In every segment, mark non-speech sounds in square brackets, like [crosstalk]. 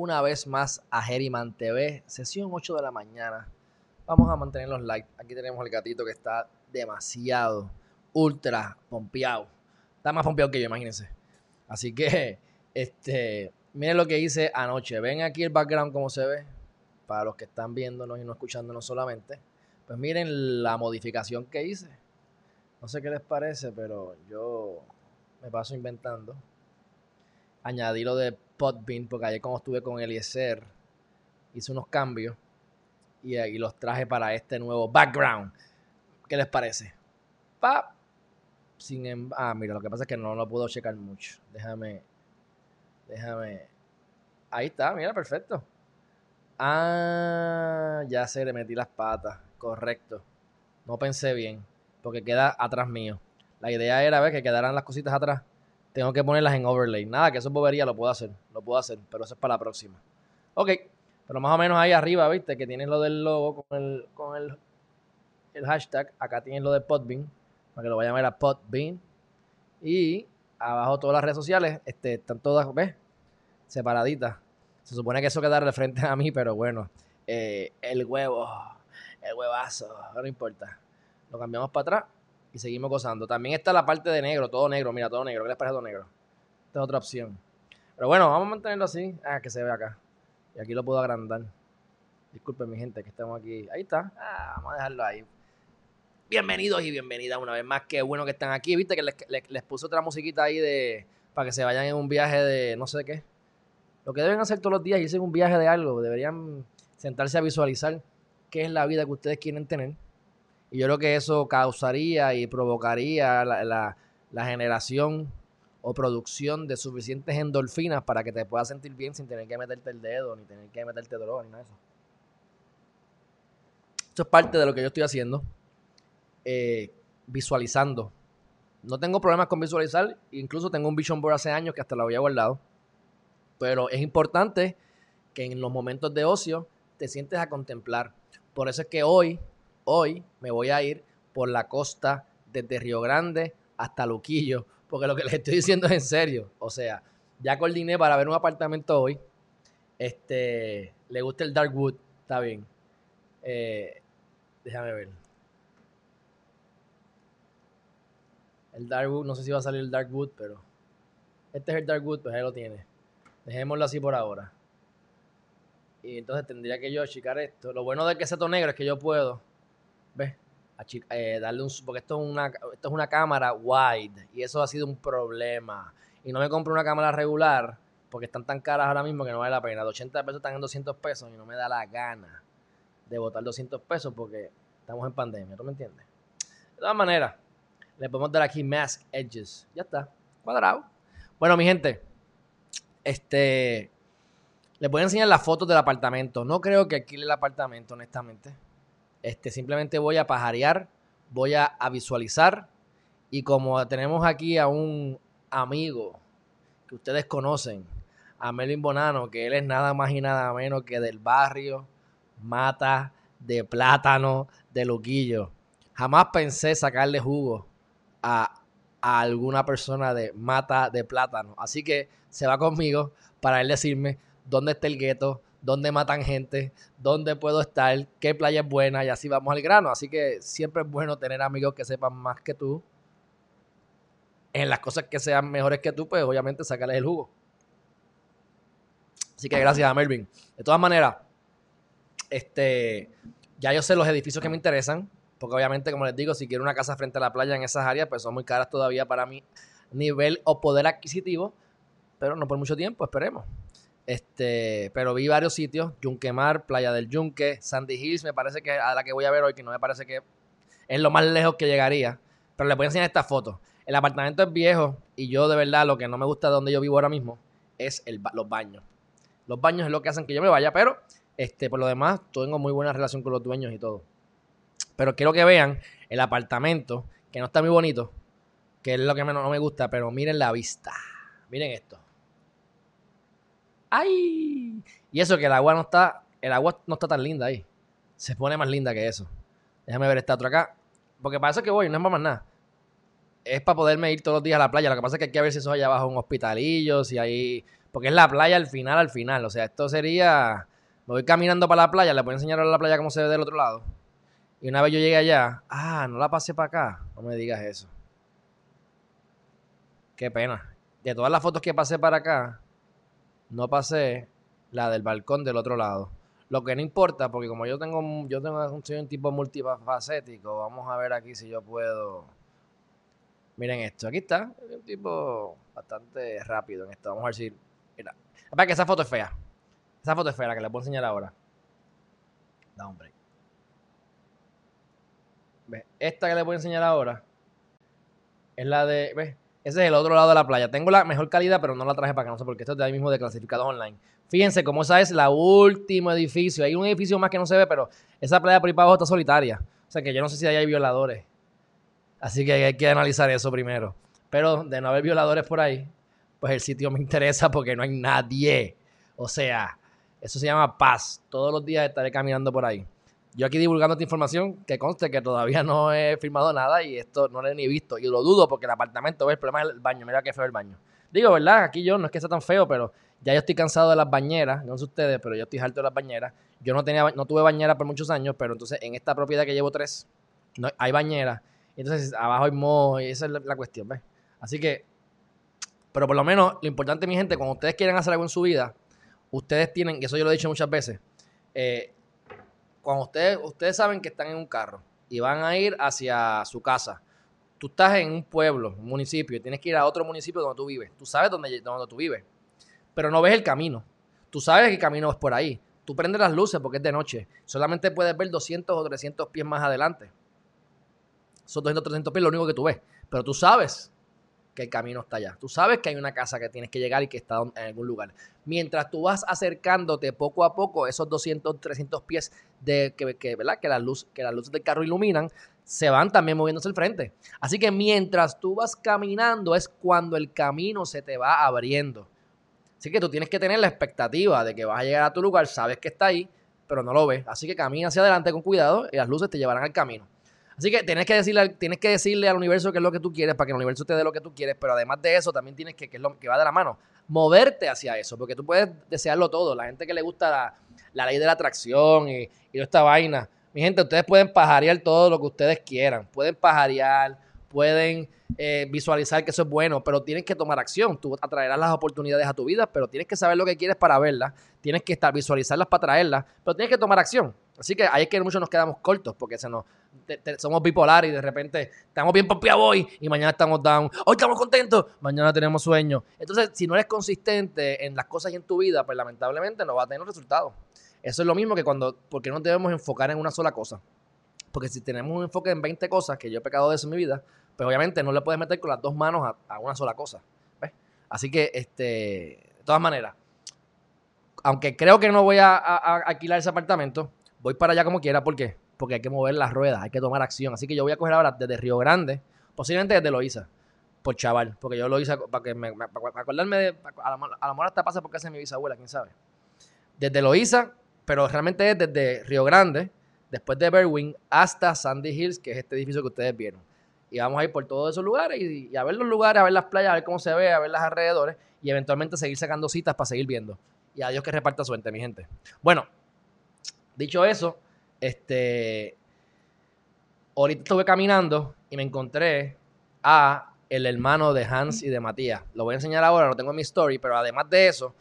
una vez más a Herriman TV, sesión 8 de la mañana. Vamos a mantener los likes. Aquí tenemos el gatito que está demasiado, ultra pompeado. Está más pompeado que yo, imagínense. Así que, [laughs] este, miren lo que hice anoche. Ven aquí el background como se ve, para los que están viéndonos y no escuchándonos solamente. Pues miren la modificación que hice. No sé qué les parece, pero yo me paso inventando añadí lo de Podbean, porque ayer como estuve con Eliezer, hice unos cambios y, los traje para este nuevo background. ¿Qué les parece? Pa. Sin em, ah, mira, lo que pasa es que no lo puedo checar mucho. Déjame. Déjame. Ahí está, mira, perfecto. Ah, ya sé, le metí las patas. Correcto. No pensé bien. Porque queda atrás mío. La idea era ver que quedaran las cositas atrás tengo que ponerlas en overlay. Nada, que eso es bobería, lo puedo hacer. Lo puedo hacer, pero eso es para la próxima. Ok, pero más o menos ahí arriba, ¿viste? Que tienes lo del logo con el, con el, el hashtag. Acá tienes lo de Podbean, para que lo vayan a ver a Podbean. Y abajo todas las redes sociales este, están todas, ¿ves? Separaditas. Se supone que eso queda de frente a mí, pero bueno. Eh, el huevo, el huevazo, no importa. Lo cambiamos para atrás y seguimos gozando. También está la parte de negro, todo negro, mira, todo negro. ¿Qué les parece todo negro? Esta es otra opción. Pero bueno, vamos a mantenerlo así. Ah, que se ve acá. Y aquí lo puedo agrandar. Disculpen, mi gente, que estamos aquí. Ahí está. Ah, vamos a dejarlo ahí. Bienvenidos y bienvenidas una vez más. Qué bueno que están aquí. Viste que les, puse otra musiquita ahí de para que se vayan en un viaje de no sé qué. Lo que deben hacer todos los días, irse en un viaje de algo. Deberían sentarse a visualizar qué es la vida que ustedes quieren tener y yo creo que eso causaría y provocaría la, generación o producción de suficientes endorfinas para que te puedas sentir bien sin tener que meterte el dedo, ni tener que meterte dolor, ni nada de eso. Esto es parte de lo que yo estoy haciendo, eh, visualizando. No tengo problemas con visualizar, incluso tengo un vision board hace años que hasta lo había guardado. Pero es importante que en los momentos de ocio te sientes a contemplar. Por eso es que hoy hoy me voy a ir por la costa desde Río Grande hasta Luquillo, porque lo que les estoy diciendo es en serio. O sea, ya coordiné para ver un apartamento hoy. Este, le gusta el Darkwood, está bien. Eh, déjame ver. El Darkwood, no sé si va a salir el Darkwood, pero este es el Darkwood, pues ahí lo tiene. Dejémoslo así por ahora. Y entonces tendría que yo achicar esto. Lo bueno de que sea todo negro es que yo puedo Eh, darle un, porque esto es, una, esto es una cámara wide y eso ha sido un problema. Y no me compro una cámara regular porque están tan caras ahora mismo que no vale la pena. De 80 pesos están en 200 pesos y no me da la gana de botar 200 pesos porque estamos en pandemia, ¿tú me entiendes? De todas maneras, le podemos dar aquí Mask Edges. Ya está, cuadrado. Bueno, mi gente, este, les voy a enseñar las fotos del apartamento. No creo que alquile el apartamento, honestamente. Este, simplemente voy a pajarear, voy a, visualizar. Y como tenemos aquí a un amigo que ustedes conocen, a Melvin Bonano, que él es nada más y nada menos que del barrio Mata de Plátano de Luquillo. Jamás pensé sacarle jugo a, a, alguna persona de Mata de Plátano. Así que se va conmigo para él decirme dónde está el gueto, dónde matan gente, dónde puedo estar, qué playa es buena y así vamos al grano. Así que siempre es bueno tener amigos que sepan más que tú. En las cosas que sean mejores que tú, pues obviamente sacarles el jugo. Así que gracias a Melvin. De todas maneras, este, ya yo sé los edificios que me interesan, porque obviamente, como les digo, si quiero una casa frente a la playa en esas áreas, pues son muy caras todavía para mi nivel o poder adquisitivo, pero no por mucho tiempo, esperemos. Este, pero vi varios sitios, Yunquemar, Playa del Yunque, Sandy Hills, me parece que a la que voy a ver hoy, que no me parece que es lo más lejos que llegaría. Pero les voy a enseñar esta foto. El apartamento es viejo y yo de verdad lo que no me gusta de donde yo vivo ahora mismo es el, los baños. Los baños es lo que hacen que yo me vaya, pero Este, por lo demás, tengo muy buena relación con los dueños y todo. Pero quiero que vean el apartamento, que no está muy bonito, que es lo que no me gusta, pero miren la vista. Miren esto. ¡Ay! Y eso que el agua no está, el agua no está tan linda ahí. Se pone más linda que eso. Déjame ver esta otra acá. Porque para eso que voy, no es para más nada. Es para poderme ir todos los días a la playa. Lo que pasa es que hay que ver si eso allá abajo un hospitalillo, si hay... Porque es la playa al final, al final. O sea, esto sería... Me voy caminando para la playa, le voy a enseñar a la playa cómo se ve del otro lado. Y una vez yo llegué allá, ah, no la pasé para acá. No me digas eso. Qué pena. De todas las fotos que pasé para acá, no pasé la del balcón del otro lado. Lo que no importa, porque como yo tengo, yo tengo soy un tipo multifacético, vamos a ver aquí si yo puedo. Miren esto, aquí está, un tipo bastante rápido en esto. Vamos a ver si. Mira, para que esa foto es fea. Esa foto es fea, la que le puedo enseñar ahora. Da un break. ¿Ves? Esta que le voy a enseñar ahora es la de. ¿Ves? Ese es el otro lado de la playa. Tengo la mejor calidad, pero no la traje para acá, no sé por qué. Esto es de ahí mismo de clasificados online. Fíjense cómo esa es la último edificio. Hay un edificio más que no se ve, pero esa playa por ahí para abajo está solitaria. O sea que yo no sé si ahí hay violadores. Así que hay que analizar eso primero. Pero de no haber violadores por ahí, pues el sitio me [laughs] interesa porque no hay nadie. O sea, eso se llama paz. Todos los días estaré caminando por ahí. Yo aquí divulgando esta información, que conste que todavía no he firmado nada y esto no lo he ni visto. Y lo dudo porque el apartamento, el problema es el baño. Mira qué feo el baño. Digo, ¿verdad? Aquí yo no es que sea tan feo, pero ya yo estoy cansado de las bañeras. No sé ustedes, pero yo estoy harto de las bañeras. Yo no tenía, no tuve bañera por muchos años, pero entonces en esta propiedad que llevo tres, no, hay bañera. Entonces abajo hay moho y esa es la, cuestión, ¿ves? Así que, pero por lo menos lo importante, mi gente, cuando ustedes quieren hacer algo en su vida, ustedes tienen, y eso yo lo he dicho muchas veces, eh, cuando ustedes, ustedes saben que están en un carro y van a ir hacia su casa, tú estás en un pueblo, un municipio, y tienes que ir a otro municipio donde tú vives. Tú sabes dónde, dónde tú vives, pero no ves el camino. Tú sabes que camino es por ahí. Tú prendes las luces porque es de noche. Solamente puedes ver 200 o 300 pies más adelante. Son 200 o 300 pies lo único que tú ves. Pero tú sabes que el camino está allá. Tú sabes que hay una casa que tienes que llegar y que está en algún lugar. Mientras tú vas acercándote poco a poco, esos 200, 300 pies de que, ¿verdad? que, la luz, que las luces del carro iluminan, se van también moviéndose al frente. Así que mientras tú vas caminando es cuando el camino se te va abriendo. Así que tú tienes que tener la expectativa de que vas a llegar a tu lugar, sabes que está ahí, pero no lo ves. Así que camina hacia adelante con cuidado y las luces te llevarán al camino. Así que tienes que decirle, tienes que decirle al universo qué es lo que tú quieres para que el universo te dé lo que tú quieres, pero además de eso también tienes que, que es lo que va de la mano, moverte hacia eso, porque tú puedes desearlo todo. La gente que le gusta la, ley de la atracción y, y toda esta vaina, mi gente, ustedes pueden pajarear todo lo que ustedes quieran, pueden pajarear, pueden eh, visualizar que eso es bueno, pero tienes que tomar acción. Tú atraerás las oportunidades a tu vida, pero tienes que saber lo que quieres para verlas, tienes que estar, visualizarlas para traerlas, pero tienes que tomar acción. Así que ahí es que muchos nos quedamos cortos porque se nos, somos bipolares y de repente estamos bien pompeados hoy y mañana estamos down. Hoy estamos contentos, mañana tenemos sueño. Entonces, si no eres consistente en las cosas y en tu vida, pues lamentablemente no va a tener resultados. Eso es lo mismo que cuando, porque no debemos enfocar en una sola cosa. Porque si tenemos un enfoque en 20 cosas, que yo he pecado de eso en mi vida, pues obviamente no le puedes meter con las dos manos a, una sola cosa. Así que, este, de todas maneras, aunque creo que no voy a alquilar ese apartamento, voy para allá como quiera. ¿Por qué? Porque hay que mover las ruedas, hay que tomar acción. Así que yo voy a coger ahora desde Río Grande, posiblemente desde Loíza, por chaval. Porque yo lo hice para, que me, acordarme de. a, lo mejor hasta pasa porque hace mi bisabuela, quién sabe. Desde Loíza, pero realmente es desde Río Grande, después de Berwin, hasta Sandy Hills, que es este edificio que ustedes vieron. Y vamos a ir por todos esos lugares y, y, a ver los lugares, a ver las playas, a ver cómo se ve, a ver las alrededores y eventualmente seguir sacando citas para seguir viendo. Y a Dios que reparta suerte, mi gente. Bueno, Dicho eso, este, ahorita estuve caminando y me encontré a el hermano de Hans y de Matías. Lo voy a enseñar ahora, lo tengo en mi story, pero además de eso,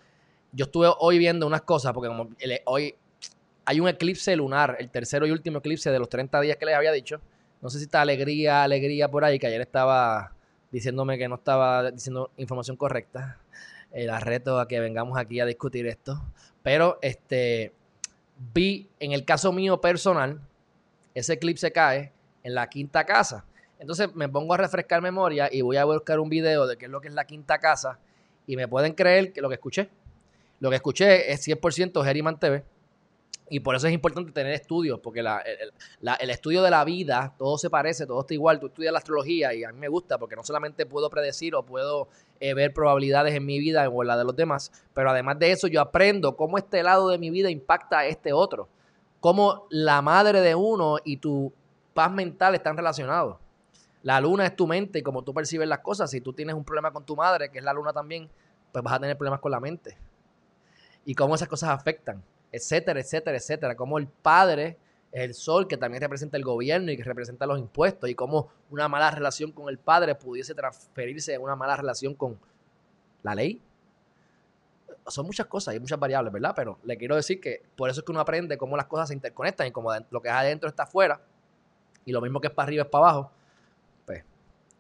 yo estuve hoy viendo unas cosas, porque como hoy hay un eclipse lunar, el tercero y último eclipse de los 30 días que les había dicho. No sé si está alegría, alegría por ahí, que ayer estaba diciéndome que no estaba diciendo información correcta. Eh, la reto a que vengamos aquí a discutir esto. Pero este vi en el caso mío personal, ese eclipse cae en la quinta casa. Entonces me pongo a refrescar memoria y voy a buscar un video de qué es lo que es la quinta casa y me pueden creer que lo que escuché. Lo que escuché es 100% Geriman TV Y por eso es importante tener estudios, porque el, estudio de la vida, todo se parece, todo está igual. Tú estudias la astrología y a mí me gusta porque no solamente puedo predecir o puedo eh, ver probabilidades en mi vida o en la de los demás, pero además de eso yo aprendo cómo este lado de mi vida impacta a este otro. Cómo la madre de uno y tu paz mental están relacionados. La luna es tu mente y como tú percibes las cosas. Si tú tienes un problema con tu madre, que es la luna también, pues vas a tener problemas con la mente. Y cómo esas cosas afectan etcétera, etcétera, etcétera. Como el padre es el sol que también representa el gobierno y que representa los impuestos y cómo una mala relación con el padre pudiese transferirse a una mala relación con la ley. Son muchas cosas, hay muchas variables, ¿verdad? Pero le quiero decir que por eso es que uno aprende cómo las cosas se interconectan y como lo que es adentro está afuera y lo mismo que es para arriba es para abajo. Pues,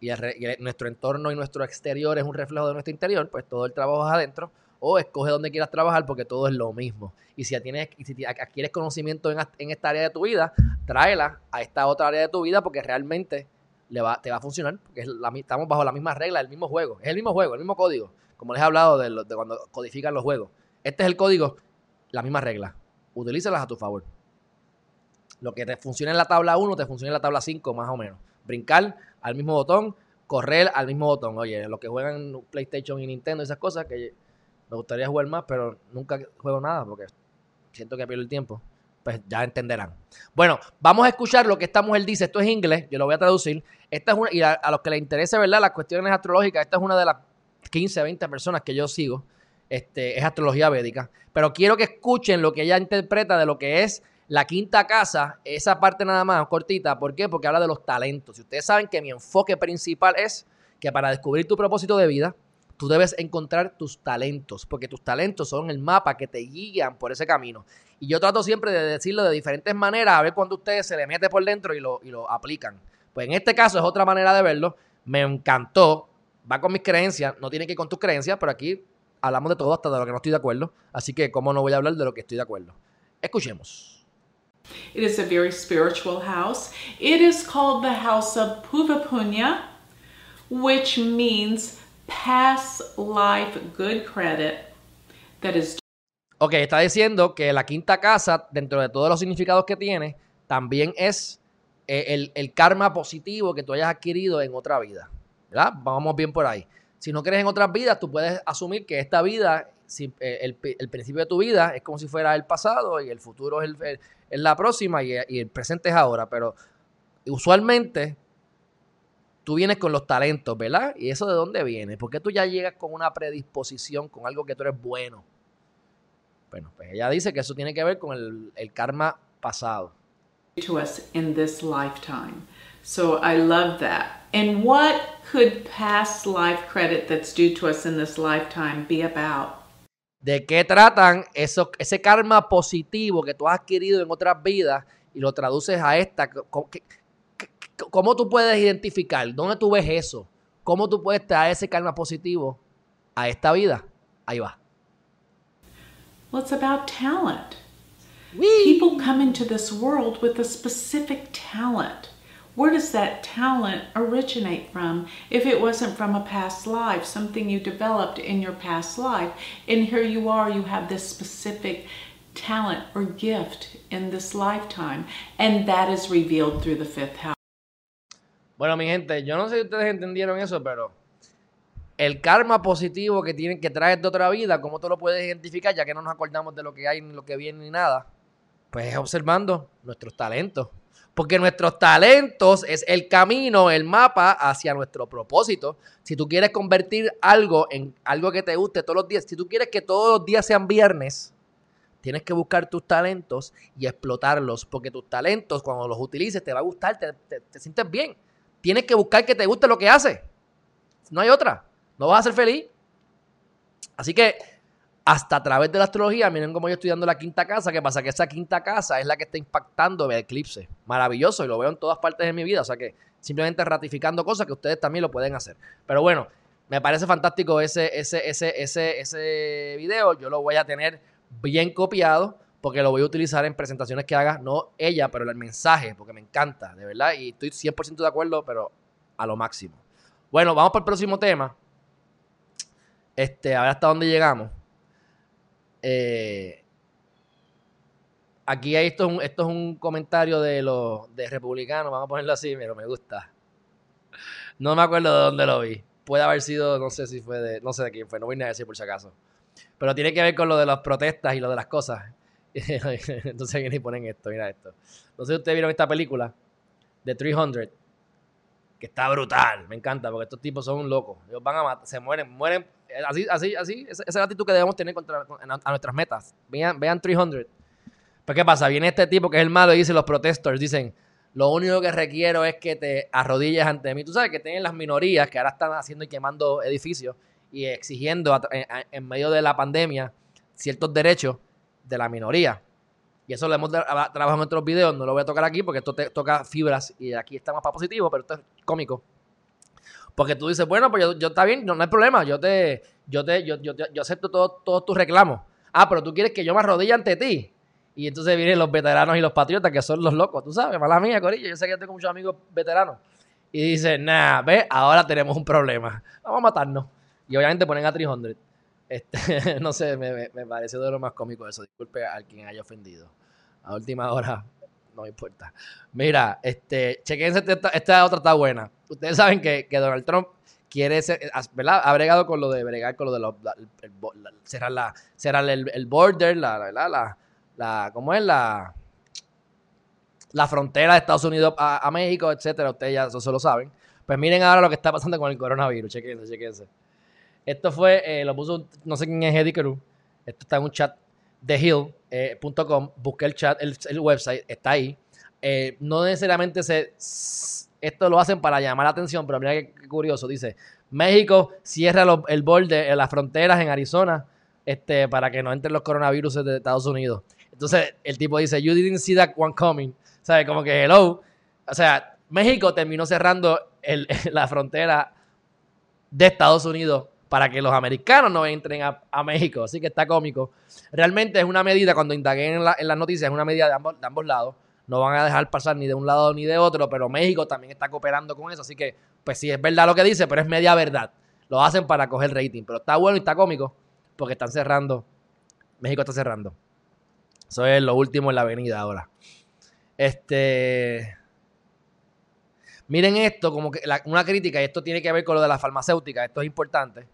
y, y nuestro entorno y nuestro exterior es un reflejo de nuestro interior, pues todo el trabajo es adentro o escoge donde quieras trabajar porque todo es lo mismo. Y si, tienes, si adquieres conocimiento en, esta área de tu vida, tráela a esta otra área de tu vida porque realmente le va, te va a funcionar. Porque estamos bajo la misma regla, el mismo juego. Es el mismo juego, el mismo código. Como les he hablado de, de cuando codifican los juegos. Este es el código, la misma regla. Utilízalas a tu favor. Lo que te funciona en la tabla 1 te funciona en la tabla 5 más o menos. Brincar al mismo botón, correr al mismo botón. Oye, los que juegan PlayStation y Nintendo, esas cosas que me gustaría jugar más, pero nunca juego nada porque siento que pierdo el tiempo. Pues ya entenderán. Bueno, vamos a escuchar lo que esta mujer dice. Esto es inglés, yo lo voy a traducir. Esta es una, y a, los que les interese, ¿verdad? Las cuestiones astrológicas, esta es una de las 15, 20 personas que yo sigo. Este, es astrología védica. Pero quiero que escuchen lo que ella interpreta de lo que es la quinta casa, esa parte nada más cortita. ¿Por qué? Porque habla de los talentos. Y ustedes saben que mi enfoque principal es que para descubrir tu propósito de vida, Tú debes encontrar tus talentos, porque tus talentos son el mapa que te guían por ese camino. Y yo trato siempre de decirlo de diferentes maneras, a ver cuando ustedes se le mete por dentro y lo, y lo aplican. Pues en este caso es otra manera de verlo. Me encantó. Va con mis creencias, no tiene que ir con tus creencias, pero aquí hablamos de todo hasta de lo que no estoy de acuerdo. Así que, ¿cómo no voy a hablar de lo que estoy de acuerdo? Escuchemos. It is a very spiritual house. It is called the house of Puvapunya, which means Pass life good credit that is Ok, está diciendo que la quinta casa, dentro de todos los significados que tiene, también es eh, el, karma positivo que tú hayas adquirido en otra vida. ¿Verdad? Vamos bien por ahí. Si no crees en otras vidas, tú puedes asumir que esta vida, eh, el, principio de tu vida es como si fuera el pasado y el futuro es, la próxima y el presente es ahora. Pero usualmente tú vienes con los talentos, ¿verdad? ¿Y eso de dónde viene? Porque tú ya llegas con una predisposición, con algo que tú eres bueno. Bueno, pues ella dice que eso tiene que ver con el, el karma pasado. To us in this lifetime. So I love that. And what could past life credit that's due to us in this lifetime be about? ¿De qué tratan eso, ese karma positivo que tú has adquirido en otras vidas y lo traduces a esta? ¿Cómo tú puedes identificar? ¿Dónde tú ves eso? ¿Cómo tú puedes traer ese karma positivo a esta vida? Ahí va. Well, it's about talent. Whee! People come into this world with a specific talent. Where does that talent originate from if it wasn't from a past life, something you developed in your past life? And here you are, you have this specific talent or gift in this lifetime, and that is revealed through the fifth house. Bueno, mi gente, yo no sé si ustedes entendieron eso, pero el karma positivo que tienen que traer de otra vida, ¿cómo tú lo puedes identificar? Ya que no nos acordamos de lo que hay, ni lo que viene, ni nada. Pues es observando nuestros talentos. Porque nuestros talentos es el camino, el mapa hacia nuestro propósito. Si tú quieres convertir algo en algo que te guste todos los días, si tú quieres que todos los días sean viernes, tienes que buscar tus talentos y explotarlos. Porque tus talentos, cuando los utilices, te va a gustar, te, te sientes bien tienes que buscar que te guste lo que hace. No hay otra. No vas a ser feliz. Así que hasta a través de la astrología, miren cómo yo estoy la quinta casa. ¿Qué pasa? Que esa quinta casa es la que está impactando el eclipse. Maravilloso y lo veo en todas partes de mi vida. O sea que simplemente ratificando cosas que ustedes también lo pueden hacer. Pero bueno, me parece fantástico ese, ese, ese, ese, ese video. Yo lo voy a tener bien copiado porque lo voy a utilizar en presentaciones que haga, no ella, pero el mensaje, porque me encanta, de verdad, y estoy 100% de acuerdo, pero a lo máximo. Bueno, vamos para el próximo tema. Este, a ver hasta dónde llegamos. Eh, aquí hay esto, es un, esto es un comentario de los de republicanos, vamos a ponerlo así, pero me gusta. No me acuerdo de dónde lo vi. Puede haber sido, no sé si fue de, no sé de quién fue, no voy a decir por si acaso. Pero tiene que ver con lo de las protestas y lo de las cosas. [laughs] Entonces vienen y ponen esto, mira esto. No sé si ustedes vieron esta película de 300, que está brutal, me encanta, porque estos tipos son locos. Ellos van a matar, se mueren, mueren. Así, así, así, esa es la actitud que debemos tener contra, a nuestras metas. Vean, vean 300. Pues, ¿qué pasa? Viene este tipo que es el malo y dice: Los protesters dicen, lo único que requiero es que te arrodilles ante mí. Tú sabes que tienen las minorías que ahora están haciendo y quemando edificios y exigiendo en, medio de la pandemia ciertos derechos de la minoría. Y eso lo hemos trabajado en otros videos, no lo voy a tocar aquí porque esto te toca fibras y aquí está más para positivo, pero esto es cómico. Porque tú dices, bueno, pues yo, está bien, no, hay problema, yo te, yo te, yo, yo, yo acepto todos tus reclamos. Ah, pero tú quieres que yo me arrodille ante ti. Y entonces vienen los veteranos y los patriotas, que son los locos, tú sabes, mala mía, Corillo. Yo sé que yo tengo muchos amigos veteranos. Y dicen, nah, ve, ahora tenemos un problema. Vamos a matarnos. Y obviamente ponen a 300. Este, [laughs] no sé, me, me, pareció de lo más cómico eso. Disculpe a quien haya ofendido. A última hora, no me importa. Mira, este, chequense, esta, otra está buena. Ustedes saben que, que Donald Trump quiere ser, ¿verdad? Ha bregado con lo de bregar con lo de los, cerrar, la, cerrar el, el border, la, ¿verdad? La, la, ¿cómo es? La, la frontera de Estados Unidos a, México, etcétera. Ustedes ya eso, lo saben. Pues miren ahora lo que está pasando con el coronavirus. Chequense, chequense. Esto fue, eh, lo puso, no sé quién es Eddie Cruz. Esto está en un chat de hill.com. Eh, Busqué el chat, el, website, está ahí. Eh, no necesariamente se, esto lo hacen para llamar la atención, pero mira qué, curioso. Dice, México cierra el borde, las fronteras en Arizona este, para que no entren los coronavirus de Estados Unidos. Entonces el tipo dice, you didn't see that one coming. ¿Sabes? Como que hello. O sea, México terminó cerrando [laughs] la frontera de Estados Unidos para que los americanos no entren a, México. Así que está cómico. Realmente es una medida, cuando indagué en, las noticias, es una medida de ambos, lados. No van a dejar pasar ni de un lado ni de otro, pero México también está cooperando con eso. Así que, pues sí, es verdad lo que dice, pero es media verdad. Lo hacen para coger rating. Pero está bueno y está cómico porque están cerrando. México está cerrando. Eso es lo último en la avenida ahora. Este. Miren esto, como que una crítica, y esto tiene que ver con lo de la farmacéutica, esto es importante.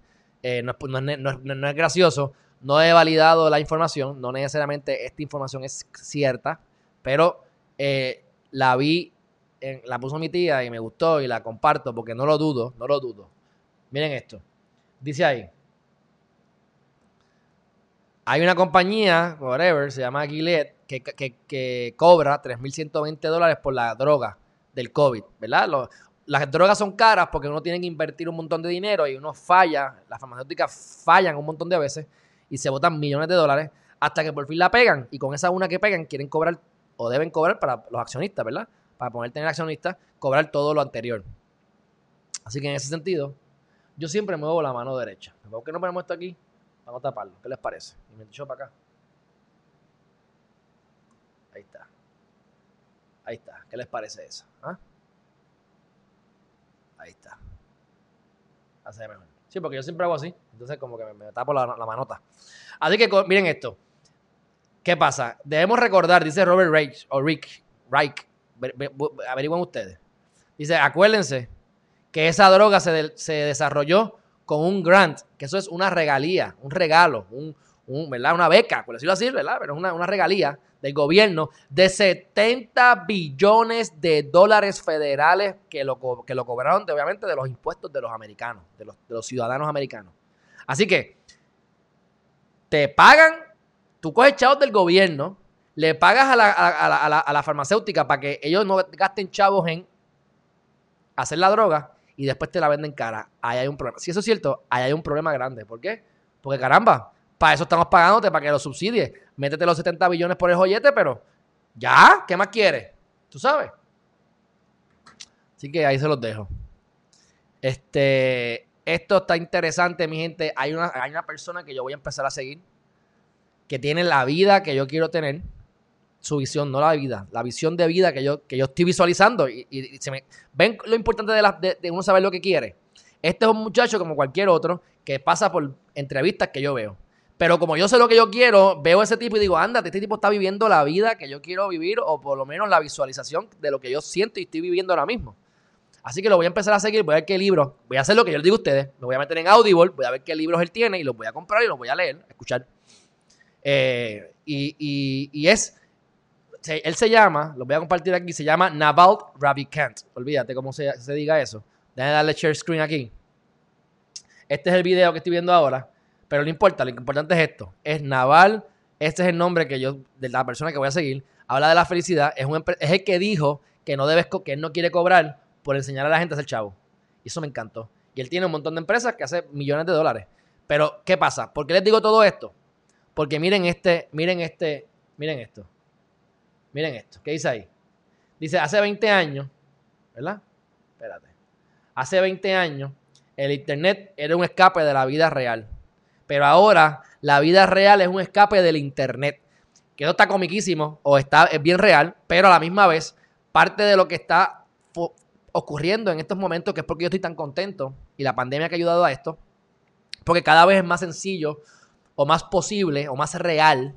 Eh, no, es, gracioso. No he validado la información, no necesariamente esta información es cierta, pero eh, la vi, la puso mi tía y me gustó y la comparto porque no lo dudo, no lo dudo. Miren esto. Dice ahí, hay una compañía, whatever, se llama Gilead, que, que, cobra 3.120 dólares por la droga del COVID, ¿verdad? Las drogas son caras porque uno tiene que invertir un montón de dinero y uno falla, las farmacéuticas fallan un montón de veces y se botan millones de dólares hasta que por fin la pegan y con esa una que pegan quieren cobrar o deben cobrar para los accionistas, ¿verdad? Para poder tener accionistas, cobrar todo lo anterior. Así que en ese sentido, yo siempre muevo la mano derecha. ¿Por qué no ponemos esto aquí? Vamos a taparlo. ¿Qué les parece? Y me echó para acá. Ahí está. Ahí está. ¿Qué les parece eso? ¿Ah? Ahí está. Sí, porque yo siempre hago así. Entonces, como que me, tapo la, manota. Así que miren esto. ¿Qué pasa? Debemos recordar, dice Robert Reich, o Rick, Reich, averigüen ustedes. Dice, acuérdense que esa droga se, se desarrolló con un grant, que eso es una regalía, un regalo, un, una beca, por decirlo así, ¿verdad? es una, regalía del gobierno de 70 billones de dólares federales que lo, que lo cobraron, obviamente, de los impuestos de los americanos, de los, ciudadanos americanos. Así que te pagan, tú coges chavos del gobierno, le pagas a la, a la farmacéutica para que ellos no gasten chavos en hacer la droga y después te la venden cara. Ahí hay un problema. Si eso es cierto, ahí hay un problema grande. ¿Por qué? Porque caramba, para eso estamos pagándote, para que lo subsidies. Métete los 70 billones por el joyete, pero ya, ¿qué más quieres? Tú sabes. Así que ahí se los dejo. Este, esto está interesante, mi gente. Hay una, hay una persona que yo voy a empezar a seguir que tiene la vida que yo quiero tener su visión, no la vida, la visión de vida que yo, que yo estoy visualizando. Y, se me, ven lo importante de, de, uno saber lo que quiere. Este es un muchacho como cualquier otro que pasa por entrevistas que yo veo. Pero como yo sé lo que yo quiero, veo a ese tipo y digo, ándate, este tipo está viviendo la vida que yo quiero vivir o por lo menos la visualización de lo que yo siento y estoy viviendo ahora mismo. Así que lo voy a empezar a seguir, voy a ver qué libros, voy a hacer lo que yo les digo a ustedes, me voy a meter en Audible, voy a ver qué libros él tiene y los voy a comprar y los voy a leer, escuchar. Eh, y, es, él se llama, lo voy a compartir aquí, se llama Naval Ravikant. Olvídate cómo se, se diga eso. Déjame darle share screen aquí. Este es el video que estoy viendo ahora, pero no importa, lo importante es esto. Es Naval, este es el nombre que yo, de la persona que voy a seguir, habla de la felicidad, es, un, es el que dijo que no debes, que él no quiere cobrar por enseñar a la gente a ser chavo. Y eso me encantó. Y él tiene un montón de empresas que hace millones de dólares. Pero, ¿qué pasa? ¿Por qué les digo todo esto? Porque miren este, miren este, miren esto. Miren esto. ¿Qué dice ahí? Dice, hace 20 años, ¿verdad? Espérate. Hace 20 años, el Internet era un escape de la vida real. Pero ahora, la vida real es un escape del Internet. Que no está comiquísimo o está, es bien real, pero a la misma vez, parte de lo que está ocurriendo en estos momentos, que es porque yo estoy tan contento y la pandemia que ha ayudado a esto, porque cada vez es más sencillo o más posible o más real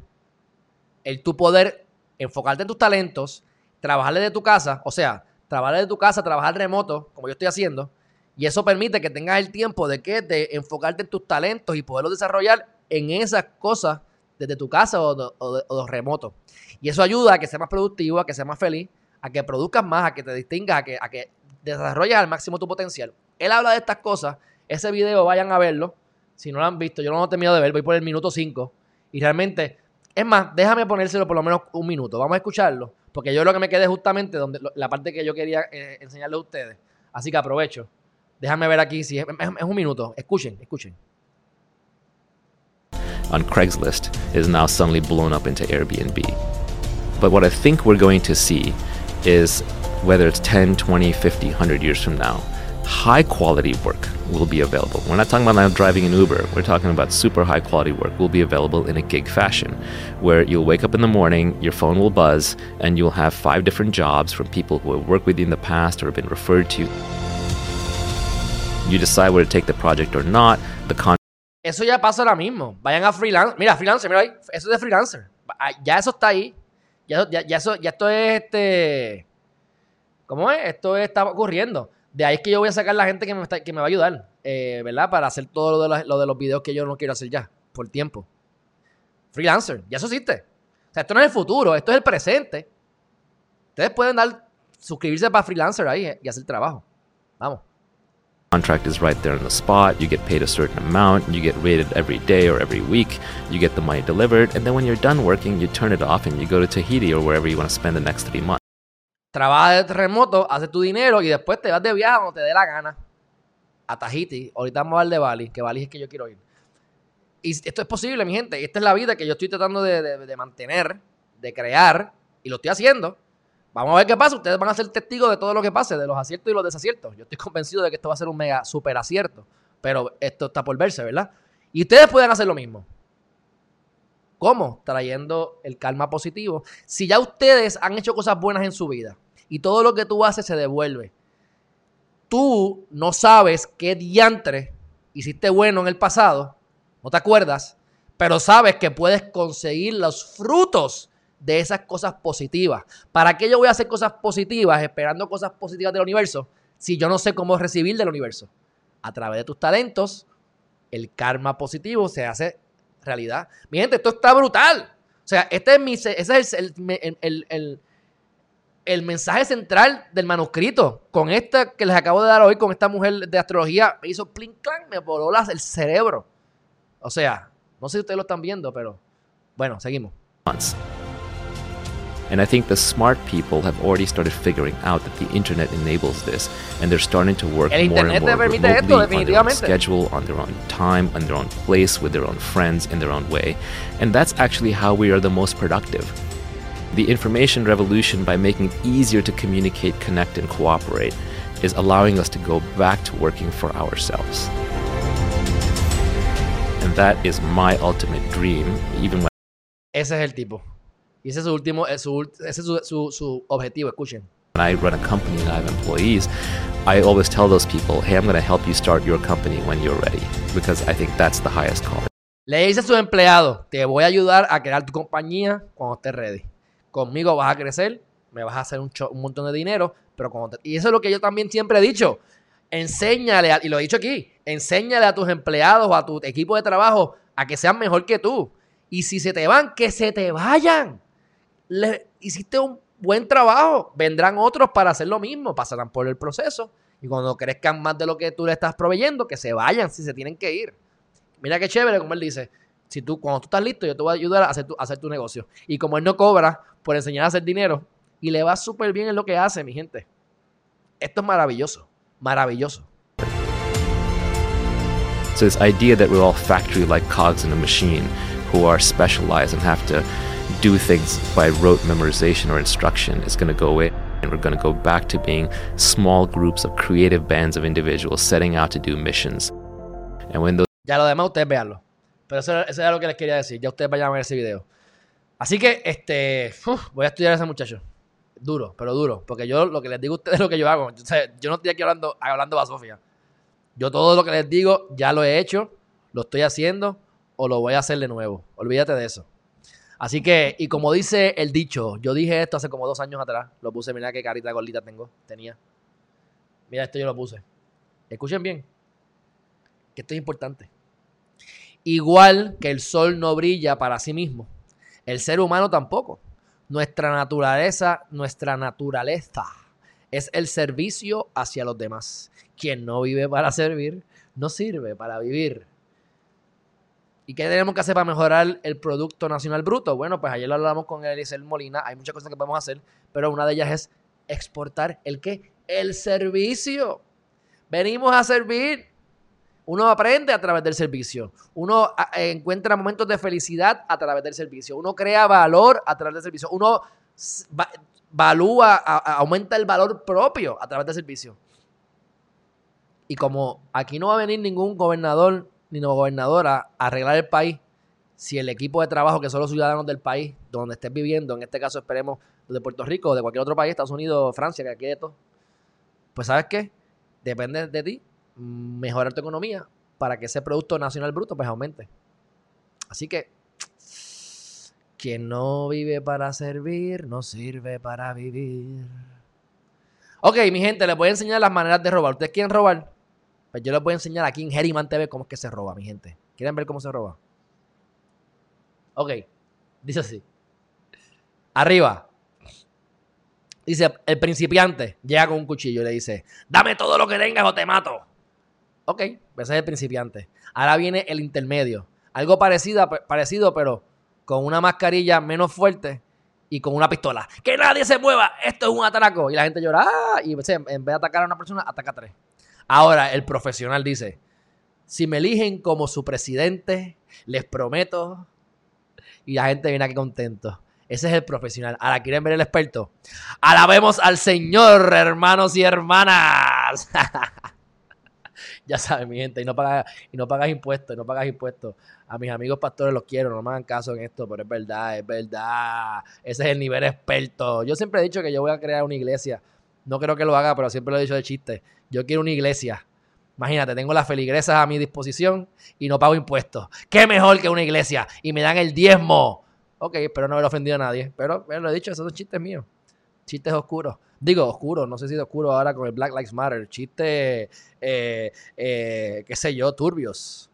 el tu poder enfocarte en tus talentos, trabajar desde tu casa, o sea, trabajar desde tu casa, trabajar remoto, como yo estoy haciendo, y eso permite que tengas el tiempo de que de enfocarte en tus talentos y poderlos desarrollar en esas cosas desde tu casa o de, o remoto. Y eso ayuda a que seas más productivo, a que seas más feliz, a que produzcas más, a que te distingas, a que, a que desarrollas al máximo tu potencial. Él habla de estas cosas. Ese video vayan a verlo. Si no lo han visto, yo no lo he terminado de ver, voy por el minuto 5. Y realmente, es más, déjame ponérselo por lo menos un minuto. Vamos a escucharlo. Porque yo lo que me quedé justamente donde la parte que yo quería eh, enseñarle a ustedes. Así que aprovecho. Déjame ver aquí si es, es un minuto. Escuchen, escuchen. On Craigslist is now suddenly blown up into Airbnb. But what I think we're going to see is whether it's 10, 20, 50, 100 years from now, high quality work will be available. We're not talking about now driving an Uber. We're talking about super high quality work will be available in a gig fashion where you'll wake up in the morning, your phone will buzz, and you'll have five different jobs from people who have worked with you in the past or have been referred to. You decide whether to take the project or not. The con Eso ya pasa ahora mismo. Vayan a freelance. Mira, freelancer, mira ahí. Eso es de freelancer. Ya eso está ahí. Ya, ya, eso, ya esto es este. ¿Cómo es? Esto está ocurriendo. De ahí es que yo voy a sacar la gente que me, que me va a ayudar, eh, ¿verdad? Para hacer todo lo de, lo de los videos que yo no quiero hacer ya, por tiempo. Freelancer, ya eso existe. O sea, esto no es el futuro, esto es el presente. Ustedes pueden dar, suscribirse para freelancer ahí eh, y hacer trabajo. Vamos. Contract is right there on the spot. You get paid a certain amount. You get rated every day or every week. You get the money delivered. And then when you're done working, you turn it off and you go to Tahiti or wherever you want to spend the next three months. trabaja de remoto, haces tu dinero y después te vas de viaje cuando te dé la gana. A Tahiti. Ahorita vamos a hablar de Bali, que Bali es que yo quiero ir. Y esto es posible, mi gente. Esta es la vida que yo estoy tratando de, mantener, de crear, y lo estoy haciendo. Vamos a ver qué pasa. Ustedes van a ser testigos de todo lo que pase, de los aciertos y los desaciertos. Yo estoy [laughs] convencido de que esto va a ser un mega super acierto. Pero esto está por verse, ¿verdad? Y ustedes pueden hacer lo mismo. ¿Cómo? Trayendo el karma positivo. Si ya ustedes han hecho cosas buenas en su vida, y todo lo que tú haces se devuelve. Tú no sabes qué diantre hiciste bueno en el pasado, no te acuerdas, pero sabes que puedes conseguir los frutos de esas cosas positivas. ¿Para qué yo voy a hacer cosas positivas esperando cosas positivas del universo si yo no sé cómo recibir del universo? A través de tus talentos, el karma positivo se hace realidad. Mi gente, esto está brutal. O sea, este es mi, ese es el, el, el mensaje central del manuscrito. Con esta que les acabo de dar hoy, con esta mujer de astrología, me hizo plin clan, me voló el cerebro. O sea, no sé si ustedes lo están viendo, pero bueno, seguimos. And I think the smart people have already started figuring out that the internet enables this, and they're starting to work more and more remotely esto, on their own schedule, on their own time, on their own place, with their own friends, in their own way. And that's actually how we are the most productive. The information revolution, by making it easier to communicate, connect, and cooperate, is allowing us to go back to working for ourselves. And that is my ultimate dream, even when. Ese es el tipo. Y ese es su último, su, ese es su, su, su objetivo, escuchen. When I run a company and I have employees, I always tell those people, hey, I'm going to help you start your company when you're ready, because I think that's the highest calling. Le dice a sus empleados, te voy a ayudar a crear tu compañía cuando estés ready. Conmigo vas a crecer, me vas a hacer un, un montón de dinero, pero cuando te... Y eso es lo que yo también siempre he dicho. Enséñale, y lo he dicho aquí, enséñale a tus empleados o a tu equipo de trabajo a que sean mejor que tú. Y si se te van, que se te vayan. Le, hiciste un buen trabajo. Vendrán otros para hacer lo mismo, pasarán por el proceso. Y cuando crezcan más de lo que tú le estás proveyendo, que se vayan si se tienen que ir. Mira qué chévere, como él dice. Si tú, cuando tú estás listo, yo te voy a ayudar a hacer tu, hacer tu negocio. Y como él no cobra por enseñar a hacer dinero, y le va súper bien en lo que hace, mi gente. Esto es maravilloso. Maravilloso. So this idea that we're all factory-like cogs in a machine who are specialized and have to do things by rote memorization or instruction going to go away. And we're going to go back to being small groups of creative bands of individuals setting out to do missions. And when those Ya lo demás ustedes veanlo. Pero eso, eso es lo que les quería decir. Ya ustedes vayan a ver ese video. Así que, este, voy a estudiar a ese muchacho. Duro, pero duro. Porque yo lo que les digo a ustedes es lo que yo hago. O sea, yo no estoy aquí hablando, hablando a Sofía. Yo todo lo que les digo ya lo he hecho, lo estoy haciendo o lo voy a hacer de nuevo. Olvídate de eso. Así que, y como dice el dicho, yo dije esto hace como dos años atrás. Lo puse, mira qué carita gordita tengo, tenía. Mira, esto yo lo puse. Escuchen bien, que esto es importante. Igual que el sol no brilla para sí mismo, el ser humano tampoco. Nuestra naturaleza, nuestra naturaleza es el servicio hacia los demás. Quien no vive para servir, no sirve para vivir. ¿Y qué tenemos que hacer para mejorar el Producto Nacional Bruto? Bueno, pues ayer lo hablamos con Elisel Molina. Hay muchas cosas que podemos hacer, pero una de ellas es exportar el qué? El servicio. Venimos a servir. Uno aprende a través del servicio. Uno encuentra momentos de felicidad a través del servicio. Uno crea valor a través del servicio. Uno va, valúa, aumenta el valor propio a través del servicio. Y como aquí no va a venir ningún gobernador ni no gobernadora arreglar el país, si el equipo de trabajo que son los ciudadanos del país, donde estés viviendo, en este caso esperemos de Puerto Rico o de cualquier otro país, Estados Unidos, Francia, que aquí de todo, pues sabes qué, depende de ti mejorar tu economía para que ese Producto Nacional Bruto pues aumente. Así que, quien no vive para servir, no sirve para vivir. Ok, mi gente, les voy a enseñar las maneras de robar. ¿Ustedes quieren robar? Pues yo les voy a enseñar aquí en Herriman TV cómo es que se roba, mi gente. ¿Quieren ver cómo se roba? Ok, dice así. Arriba. Dice, el principiante llega con un cuchillo y le dice, dame todo lo que tengas o te mato. Ok, ese es el principiante. Ahora viene el intermedio. Algo parecido, parecido, pero con una mascarilla menos fuerte y con una pistola. ¡Que nadie se mueva! Esto es un atraco. Y la gente llora. ¡Ah! Y en vez de atacar a una persona, ataca a tres. Ahora el profesional dice, si me eligen como su presidente, les prometo. Y la gente viene aquí contento. Ese es el profesional. Ahora, ¿quieren ver el experto? Alabemos al Señor, hermanos y hermanas. [laughs] ya saben, mi gente, y no pagas, y no pagas impuestos, y no pagas impuestos. A mis amigos pastores los quiero, no me hagan caso en esto, pero es verdad, es verdad. Ese es el nivel experto. Yo siempre he dicho que yo voy a crear una iglesia. No creo que lo haga, pero siempre lo he dicho de chiste. Yo quiero una iglesia. Imagínate, tengo las feligresas a mi disposición y no pago impuestos. ¿Qué mejor que una iglesia? Y me dan el diezmo. Ok, espero no haber ofendido a nadie. Pero, pero lo he dicho, esos son chistes míos. Chistes oscuros. Digo, oscuros, no sé si de oscuro ahora con el Black Lives Matter. Chistes, eh, eh, qué sé yo, turbios.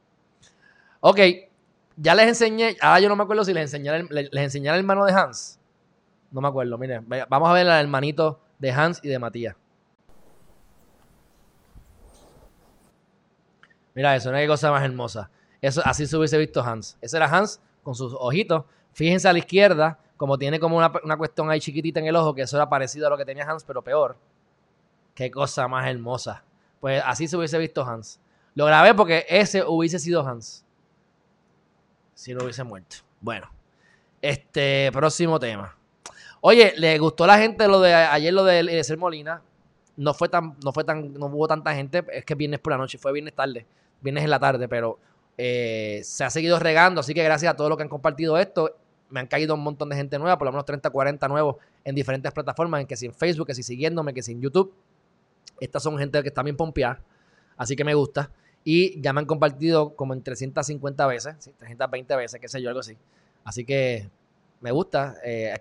Ok, ya les enseñé. Ahora yo no me acuerdo si les enseñé, les enseñé al hermano de Hans. No me acuerdo, miren. Vamos a ver al hermanito de Hans y de Matías. Mira eso, no hay cosa más hermosa. Eso, así se hubiese visto Hans. Ese era Hans con sus ojitos. Fíjense a la izquierda, como tiene como una, una, cuestión ahí chiquitita en el ojo, que eso era parecido a lo que tenía Hans, pero peor. Qué cosa más hermosa. Pues así se hubiese visto Hans. Lo grabé porque ese hubiese sido Hans. Si no hubiese muerto. Bueno. Este, próximo tema. Oye, ¿le gustó a la gente lo de ayer lo de Eliezer Molina? No fue tan, no fue tan, no hubo tanta gente, es que viernes por la noche, fue viernes tarde, viernes en la tarde, pero eh, se ha seguido regando, así que gracias a todos los que han compartido esto, me han caído un montón de gente nueva, por lo menos 30, 40 nuevos en diferentes plataformas, en que si en Facebook, que si siguiéndome, que si en YouTube. Estas son gente que está bien pompeada, así que me gusta. Y ya me han compartido como en 350 veces, 320 veces, qué sé yo, algo así. Así que me gusta. Eh,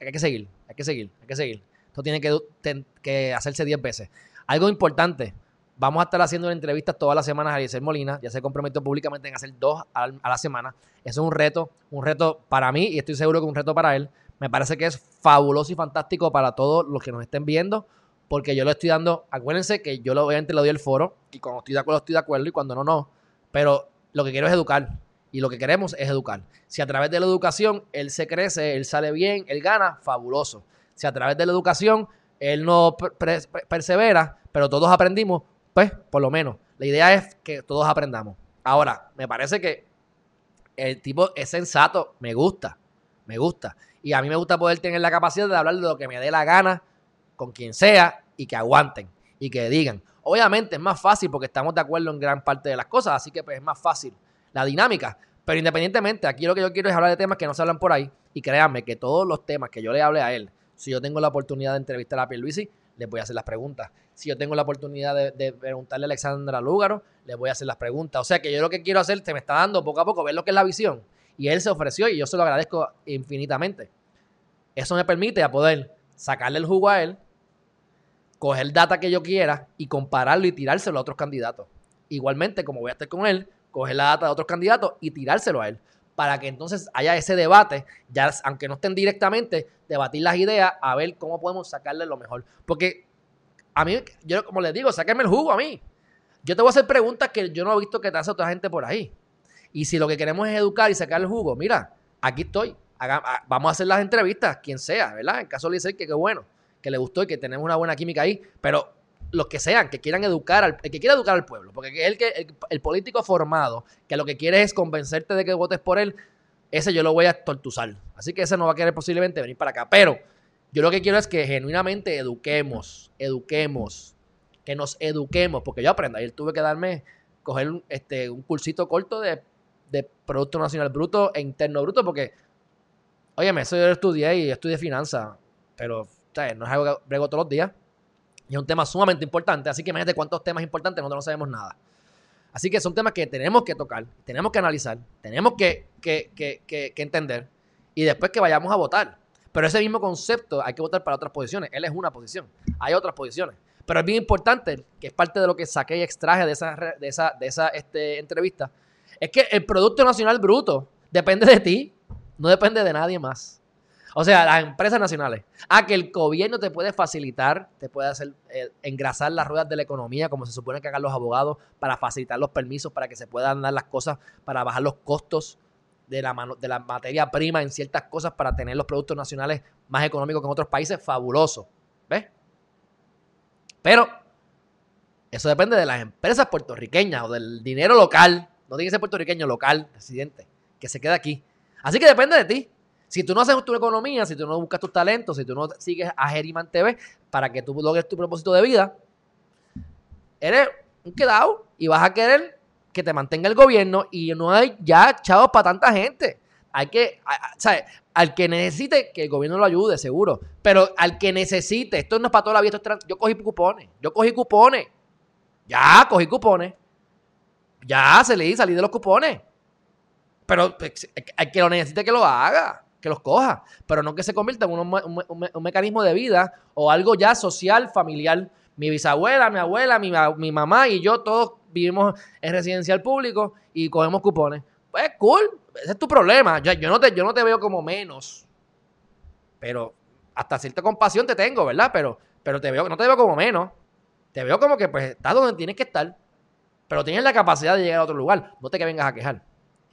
hay que seguir, hay que seguir, hay que seguir. Esto tiene que, hacerse 10 veces. Algo importante, vamos a estar haciendo entrevistas todas las semanas a Eliezer Molina. Ya se comprometió públicamente en hacer dos a, la semana. Eso es un reto, un reto para mí y estoy seguro que un reto para él. Me parece que es fabuloso y fantástico para todos los que nos estén viendo, porque yo lo estoy dando. Acuérdense que yo obviamente le doy el foro y cuando estoy de acuerdo, estoy de acuerdo y cuando no, no. Pero lo que quiero es educar y lo que queremos es educar. Si a través de la educación él se crece, él sale bien, él gana, fabuloso. Si a través de la educación él no persevera, pero todos aprendimos, pues por lo menos. La idea es que todos aprendamos. Ahora, me parece que el tipo es sensato, me gusta, me gusta. Y a mí me gusta poder tener la capacidad de hablar de lo que me dé la gana con quien sea y que aguanten y que digan. Obviamente es más fácil porque estamos de acuerdo en gran parte de las cosas, así que pues es más fácil la dinámica. Pero independientemente, aquí lo que yo quiero es hablar de temas que no se hablan por ahí. Y créanme que todos los temas que yo le hable a él, si yo tengo la oportunidad de entrevistar a Pierluisi, le voy a hacer las preguntas. Si yo tengo la oportunidad de, preguntarle a Alexandra Lúgaro, le voy a hacer las preguntas. O sea que yo lo que quiero hacer, te me está dando poco a poco, ver lo que es la visión. Y él se ofreció y yo se lo agradezco infinitamente. Eso me permite a poder sacarle el jugo a él, coger data que yo quiera y compararlo y tirárselo a otros candidatos. Igualmente, como voy a estar con él, coger la data de otros candidatos y tirárselo a él. Para que entonces haya ese debate, ya aunque no estén directamente, debatir las ideas, a ver cómo podemos sacarle lo mejor. Porque a mí, yo como les digo, sáquenme el jugo a mí. Yo te voy a hacer preguntas que yo no he visto que te hace otra gente por ahí. Y si lo que queremos es educar y sacar el jugo, mira, aquí estoy. vamos a hacer las entrevistas, quien sea, ¿verdad? En caso de decir que qué bueno, que le gustó y que tenemos una buena química ahí. Pero los que sean, que quieran educar, al, el que quiera educar al pueblo, porque el, que, el, político formado, que lo que quiere es convencerte de que votes por él, ese yo lo voy a tortuzar. Así que ese no va a querer posiblemente venir para acá. Pero yo lo que quiero es que genuinamente eduquemos, eduquemos, que nos eduquemos, porque yo aprendo. Ayer tuve que darme, coger un, este, un cursito corto de, Producto Nacional Bruto e Interno Bruto, porque, óyeme, eso yo lo estudié y estudié finanzas, pero no es algo que brego todos los días. Y es un tema sumamente importante, así que imagínate cuántos temas importantes nosotros no sabemos nada. Así que son temas que tenemos que tocar, tenemos que analizar, tenemos que, entender y después que vayamos a votar. Pero ese mismo concepto hay que votar para otras posiciones. Él es una posición, hay otras posiciones. Pero es bien importante, que es parte de lo que saqué y extraje de esa, de esa, de esa este, entrevista, es que el Producto Nacional Bruto depende de ti, no depende de nadie más. O sea, las empresas nacionales. Ah, que el gobierno te puede facilitar, te puede hacer eh, engrasar las ruedas de la economía, como se supone que hagan los abogados, para facilitar los permisos, para que se puedan dar las cosas, para bajar los costos de la, de la materia prima en ciertas cosas, para tener los productos nacionales más económicos que en otros países. Fabuloso. ¿Ves? Pero eso depende de las empresas puertorriqueñas o del dinero local. No tiene que ser puertorriqueño, local, residente, que se queda aquí. Así que depende de ti. Si tú no haces tu economía, si tú no buscas tus talentos, si tú no sigues a Geriman TV para que tú logres tu propósito de vida, eres un quedado y vas a querer que te mantenga el gobierno y no hay ya chavos para tanta gente. Hay que, ¿sabes? Al que necesite, que el gobierno lo ayude, seguro. Pero al que necesite, esto no es para toda la vida, esto es yo cogí cupones, yo cogí cupones. Ya, cogí cupones. Ya, se leí, salí de los cupones. Pero pues, al que lo necesite que lo haga que los coja, pero no que se convierta en un, mecanismo de vida o algo ya social, familiar. Mi bisabuela, mi abuela, mi, mamá y yo todos vivimos en residencial público y cogemos cupones. Pues cool, ese es tu problema. Yo, no, te, veo como menos, pero hasta cierta compasión te tengo, ¿verdad? Pero, te veo, no te veo como menos. Te veo como que pues estás donde tienes que estar, pero tienes la capacidad de llegar a otro lugar. No te que vengas a quejar.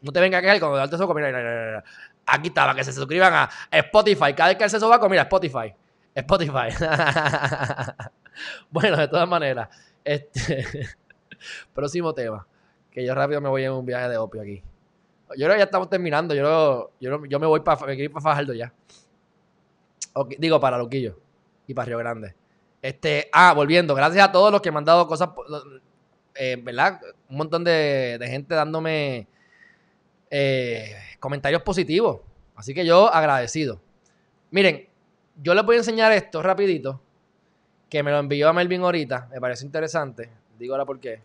No te vengas a quejar cuando darte eso, mira, mira, Aquí estaba, que se suscriban a Spotify. Cada vez que el va mira, Spotify. Spotify. [laughs] bueno, de todas maneras, este [laughs] próximo tema. Que yo rápido me voy en un viaje de opio aquí. Yo creo que ya estamos terminando. Yo, yo, me voy para me para Fajardo ya. digo, para Loquillo y para Río Grande. Este, ah, volviendo, gracias a todos los que me han dado cosas, eh, ¿verdad? Un montón de, de gente dándome eh, comentarios positivos. Así que yo agradecido. Miren, yo les voy a enseñar esto rapidito, que me lo envió a Melvin ahorita, me parece interesante. Digo ahora por qué.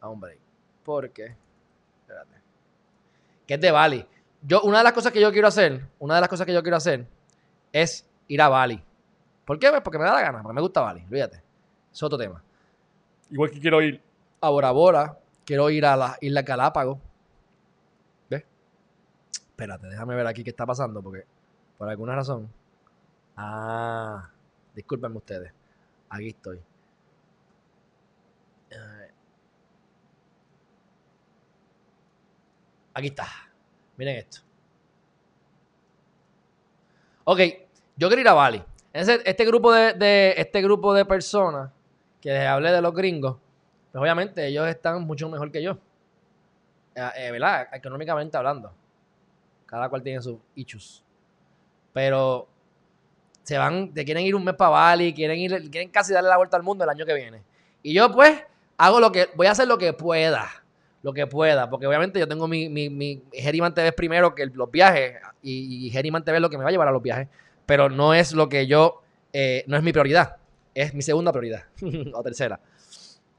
a un break. Porque, espérate, que es de Bali. Yo, una de las cosas que yo quiero hacer, una de las cosas que yo quiero hacer es ir a Bali. ¿Por qué? Pues porque me da la gana, porque me gusta Bali, fíjate. Es otro tema. Igual que quiero ir. A Bora Bora, quiero ir a la isla Galápagos. Espérate, déjame ver aquí qué está pasando, porque por alguna razón. Ah, discúlpenme ustedes. Aquí estoy. Eh, Aquí está. Miren esto. Ok, yo quiero ir a Bali. Ese- este, grupo de, de- este grupo de personas que les hablé de los gringos, pues obviamente ellos están mucho mejor que yo. Eh, eh, ¿Verdad? Económicamente hablando. Cada cual tiene sus issues. Pero se van, te quieren ir un mes para Bali, quieren ir, quieren casi darle la vuelta al mundo el año que viene. Y yo, pues, hago lo que, voy a hacer lo que pueda. Lo que pueda. Porque obviamente yo tengo mi, mi, mi Geriman TV primero que los viajes. Y, y Geriman TV es lo que me va a llevar a los viajes. Pero no es lo que yo, eh, no es mi prioridad. Es mi segunda prioridad. [laughs] o tercera.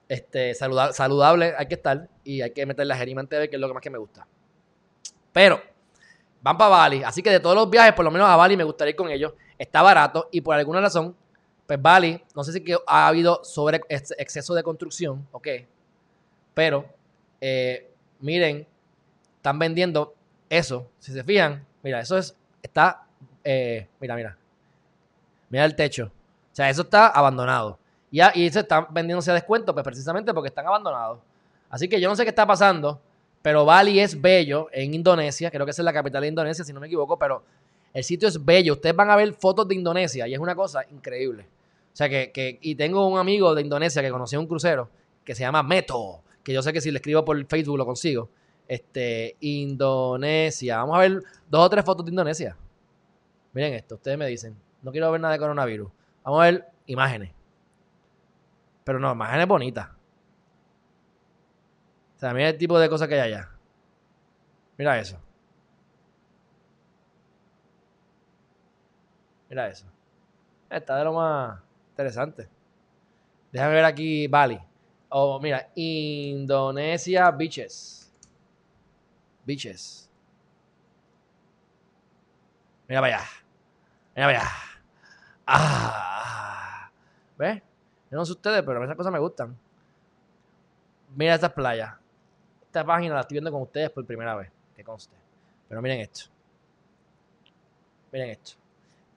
Este, saluda- saludable hay que estar. Y hay que meterle a Geriman TV, que es lo que más que me gusta. Pero, van para Bali. Así que de todos los viajes, por lo menos a Bali me gustaría ir con ellos. Está barato y por alguna razón, pues Bali, no sé si que ha habido sobre ex- exceso de construcción, ok. Pero, eh, miren, están vendiendo eso. Si se fijan, mira, eso es, está, eh, mira, mira. Mira el techo. O sea, eso está abandonado. Ya, y se están vendiéndose a descuento, pues precisamente porque están abandonados. Así que yo no sé qué está pasando, pero Bali es bello en Indonesia. Creo que esa es la capital de Indonesia, si no me equivoco, pero el sitio es bello. Ustedes van a ver fotos de Indonesia y es una cosa increíble. O sea, que, que- y tengo un amigo de Indonesia que conocí en un crucero que se llama Meto, que yo sé que si le escribo por Facebook lo consigo. Este, Indonesia. Vamos a ver dos o tres fotos de Indonesia. Miren esto, ustedes me dicen, no quiero ver nada de coronavirus. Vamos a ver imágenes. Pero no, imágenes bonitas. O sea, mira el tipo de cosas que hay allá. Mira eso. Mira eso. Está de lo más interesante. Déjame ver aquí Bali. Oh, mira, Indonesia Beaches. Beaches. Mira para allá. Mira para allá. Ah. ¿Ves? Yo no sé ustedes, pero esas cosas me gustan. Mira estas playas. Esta página la estoy viendo con ustedes por primera vez. Que conste. Pero miren esto. Miren esto.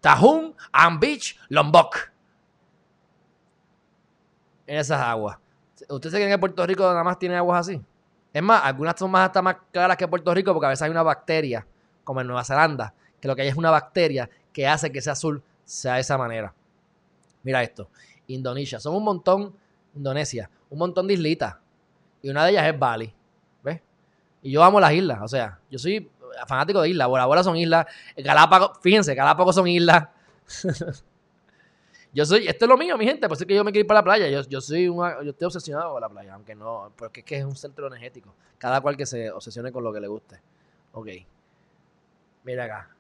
Tahun and Beach Lombok. En esas aguas. ¿Ustedes creen que Puerto Rico nada más tiene aguas así? Es más, algunas son más hasta más claras que Puerto Rico porque a veces hay una bacteria, como en Nueva Zelanda, que lo que hay es una bacteria que hace que ese azul sea de esa manera. Mira esto. Indonesia. Son un montón, Indonesia, un montón de islitas. Y una de ellas es Bali. Y yo amo las islas. O sea, yo soy fanático de islas. Bora Bora son islas. Galápagos, fíjense, Galápagos son islas. [laughs] yo soy, esto es lo mío, mi gente. Por eso es que yo me quiero ir para la playa. Yo, yo soy una, yo estoy obsesionado con la playa, aunque no, porque es que es un centro energético. Cada cual que se obsesione con lo que le guste. Ok. Mira acá.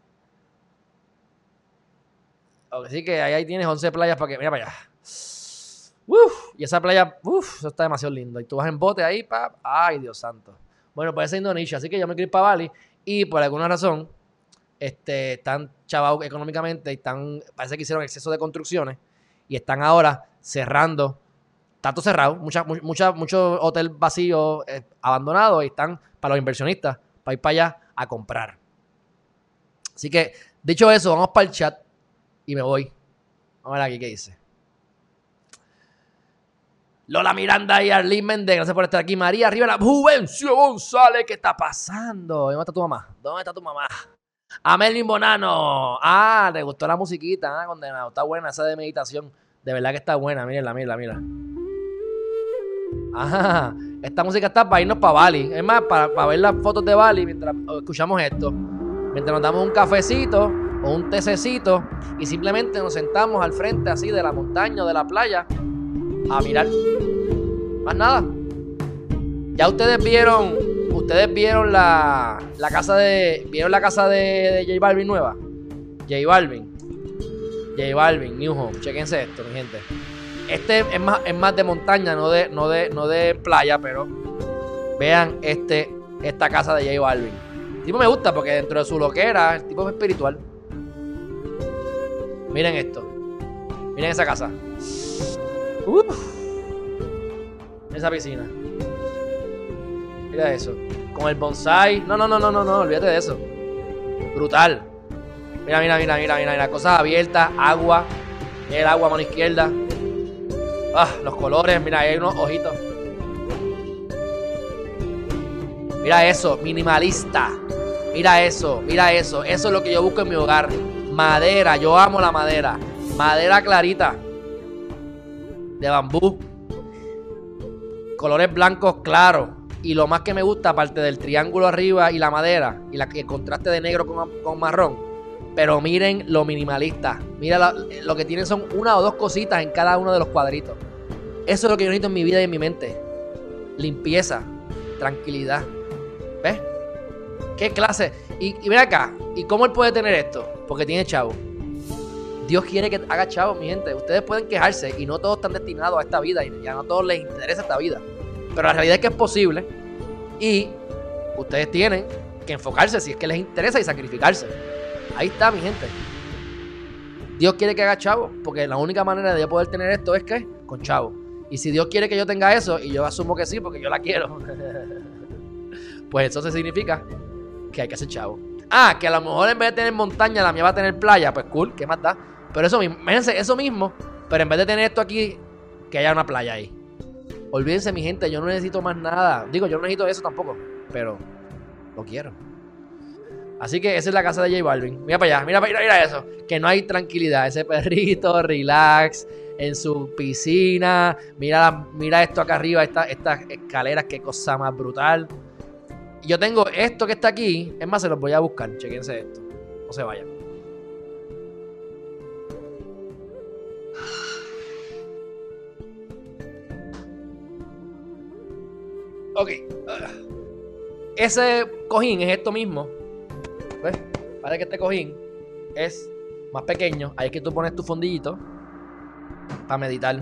Así que ahí, ahí tienes 11 playas para que. Mira para allá. Uf, y esa playa, uff, eso está demasiado lindo. Y tú vas en bote ahí, pa. Ay, Dios santo. Bueno, pues esa es Indonesia. Así que yo me quiero para Bali. Y por alguna razón, este, están chavados económicamente y están. Parece que hicieron exceso de construcciones. Y están ahora cerrando. Todo cerrado. Mucha, mu- mucha, mucho hotel vacío, eh, abandonado. Y están para los inversionistas, para ir para allá a comprar. Así que, dicho eso, vamos para el chat y me voy. Vamos a ver aquí qué dice. Lola Miranda y Arlene Méndez, gracias por estar aquí. María Rivera, Juvencio González, ¿qué está pasando? ¿Dónde está tu mamá? ¿Dónde está tu mamá? Amelin Bonano. Ah, le gustó la musiquita, ah, condenado. Está buena esa de meditación. De verdad que está buena. Mírenla, mírenla, mira. Ajá. Esta música está para irnos para Bali. Es más, para, para ver las fotos de Bali mientras escuchamos esto. Mientras nos damos un cafecito o un tececito y simplemente nos sentamos al frente así de la montaña o de la playa a mirar. Más nada. Ya ustedes vieron, ustedes vieron la, la casa de, vieron la casa de, de J Balvin nueva. J Balvin. J Balvin, New Home. Chequense esto, mi gente. Este es más, es más de montaña, no de, no de, no de playa, pero Vean este, esta casa de J Balvin. El tipo me gusta porque dentro de su loquera, el tipo es espiritual. Miren esto. Miren esa casa. Uf. Esa piscina. Mira eso. Con el bonsai. No, no, no, no, no, no. Olvídate de eso. Brutal. Mira, mira, mira, mira, mira. mira. Cosas abiertas. Agua. El agua a mano izquierda. Ah, los colores. Mira, ahí hay unos ojitos. Mira eso. Minimalista. Mira eso. Mira eso. Eso es lo que yo busco en mi hogar. Madera. Yo amo la madera. Madera clarita. De bambú. Colores blancos claros. Y lo más que me gusta, aparte del triángulo arriba y la madera, y, la, el contraste de negro con, marrón. Pero miren lo minimalista. Mira lo que tienen son una o dos cositas en cada uno de los cuadritos. Eso es lo que yo necesito en mi vida y en mi mente. Limpieza, tranquilidad. ¿Ves? ¿Qué clase? Y, y ven acá, ¿y cómo él puede tener esto? Porque tiene chavo. Dios quiere que haga chavo, mi gente. Ustedes pueden quejarse y no todos están destinados a esta vida y ya no todos les interesa esta vida. Pero la realidad es que es posible y ustedes tienen que enfocarse si es que les interesa y sacrificarse. Ahí está, mi gente. Dios quiere que haga chavo, porque la única manera de yo poder tener esto es que con chavo. Y si Dios quiere que yo tenga eso, y yo asumo que sí, porque yo la quiero, [laughs] pues eso significa que hay que hacer chavo. Ah, que a lo mejor en vez de tener montaña, la mía va a tener playa, pues cool, ¿qué más da? Pero eso mismo, imagínense, eso mismo, pero en vez de tener esto aquí, que haya una playa ahí. Olvídense, mi gente, yo no necesito más nada. Digo, yo no necesito eso tampoco, pero lo quiero. Así que esa es la casa de J Balvin. Mira para allá, mira, mira, mira eso. Que no hay tranquilidad. Ese perrito, [laughs] relax, en su piscina. Mira, mira esto acá arriba, estas escaleras, qué cosa más brutal. Yo tengo esto que está aquí. Es más, se los voy a buscar. Chequense esto. No se vayan. Ok. Ese cojín es esto mismo. ¿Ves? Parece que este cojín es más pequeño. Ahí es que tú pones tu fondillito para meditar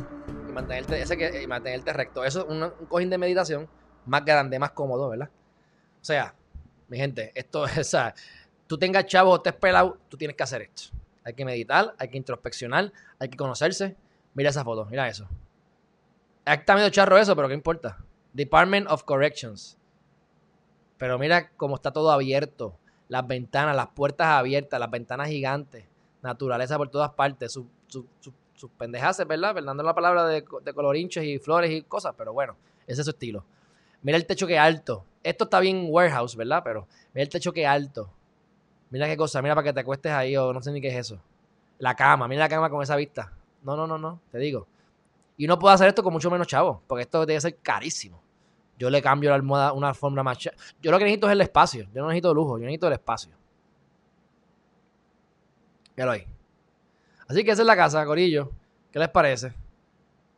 y mantenerte, ese que, y mantenerte recto. Eso es un, cojín de meditación más grande, más cómodo, ¿verdad? O sea, mi gente, esto [laughs] es, tú tengas chavo o estés pelado, tú tienes que hacer esto. Hay que meditar, hay que introspeccionar, hay que conocerse. Mira esa foto, mira eso. Está medio charro eso, pero ¿qué importa? Department of Corrections. Pero mira cómo está todo abierto. Las ventanas, las puertas abiertas, las ventanas gigantes. Naturaleza por todas partes. Sus su, su, ¿verdad? Perdando la palabra de, de y flores y cosas. Pero bueno, ese es su estilo. Mira el techo que alto. Esto está bien warehouse, ¿verdad? Pero mira el techo que alto. Mira qué cosa. Mira para que te acuestes ahí o no sé ni qué es eso. La cama. Mira la cama con esa vista. No, no, no, no. Te digo. Y no puedo hacer esto con mucho menos chavo, porque esto debe ser carísimo. Yo le cambio la almohada una forma más. Yo lo que necesito es el espacio. Yo no necesito lujo, yo necesito el espacio. Míralo ahí. Así que esa es la casa, Corillo. ¿Qué les parece?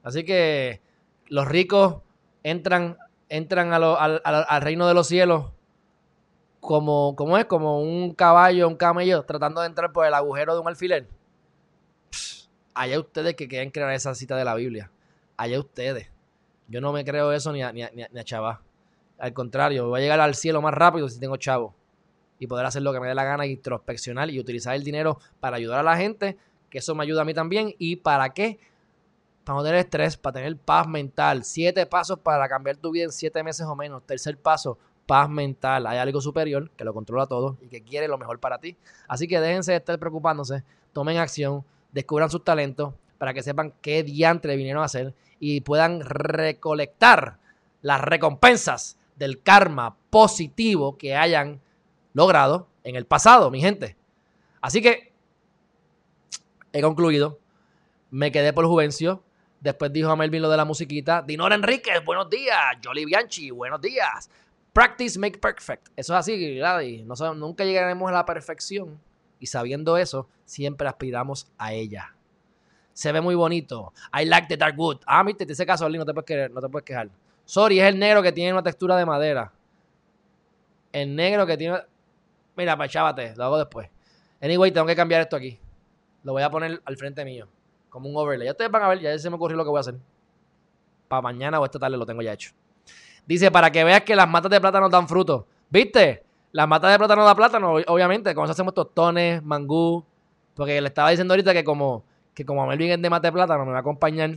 Así que los ricos entran, entran al, reino de los cielos como, es, como un caballo, un camello, tratando de entrar por el agujero de un alfiler allá ustedes que quieren crear esa cita de la Biblia. Allá ustedes. Yo no me creo eso ni a, ni a, ni Al contrario, voy a llegar al cielo más rápido si tengo chavo. Y poder hacer lo que me dé la gana, introspeccionar y utilizar el dinero para ayudar a la gente, que eso me ayuda a mí también. ¿Y para qué? Para no tener estrés, para tener paz mental. Siete pasos para cambiar tu vida en siete meses o menos. Tercer paso, paz mental. Hay algo superior que lo controla todo y que quiere lo mejor para ti. Así que déjense de estar preocupándose, tomen acción, descubran sus talentos para que sepan qué diantre vinieron a hacer y puedan recolectar las recompensas del karma positivo que hayan logrado en el pasado, mi gente. Así que he concluido. Me quedé por Juvencio. Después dijo a Melvin lo de la musiquita. Dinor Enríquez, buenos días. Jolly Bianchi, buenos días. Practice make perfect. Eso es así, ¿verdad? no, nunca llegaremos a la perfección. Y sabiendo eso, siempre aspiramos a ella. Se ve muy bonito. I like the dark wood. Ah, viste, ese caso, no te puedes querer, no te puedes quejar. Sorry, es el negro que tiene una textura de madera. El negro que tiene. Mira, pues chávate, lo hago después. Anyway, tengo que cambiar esto aquí. Lo voy a poner al frente mío. Como un overlay. Ya ustedes van a ver, ya se me ocurrió lo que voy a hacer. Para mañana o esta tarde lo tengo ya hecho. Dice, para que veas que las matas de plátano dan fruto. ¿Viste? Las matas de plátano dan plátano, obviamente. Con eso hacemos tostones, mangú. Porque le estaba diciendo ahorita que como, que como Melvin es de mate de plátano, me va a acompañar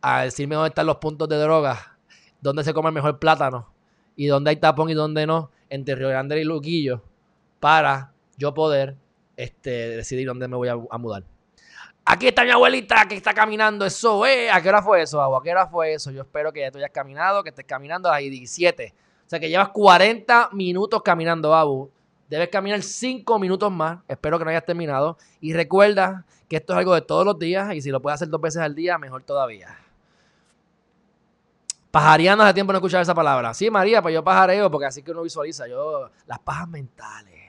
a decirme dónde están los puntos de droga, dónde se come el mejor plátano y dónde hay tapón y dónde no, entre Río Grande y Luquillo, para yo poder este, decidir dónde me voy a, a mudar. Aquí está mi abuelita que está caminando. Eso, eh. ¿A qué hora fue eso, agua? ¿A qué hora fue eso? Yo espero que ya tú hayas caminado, que estés caminando a las 17. O sea que llevas 40 minutos caminando, Abu. Debes caminar 5 minutos más. Espero que no hayas terminado. Y recuerda que esto es algo de todos los días. Y si lo puedes hacer dos veces al día, mejor todavía. Pajareando hace tiempo no escuchar esa palabra. Sí, María, pues yo pajareo porque así que uno visualiza. Yo, las pajas mentales.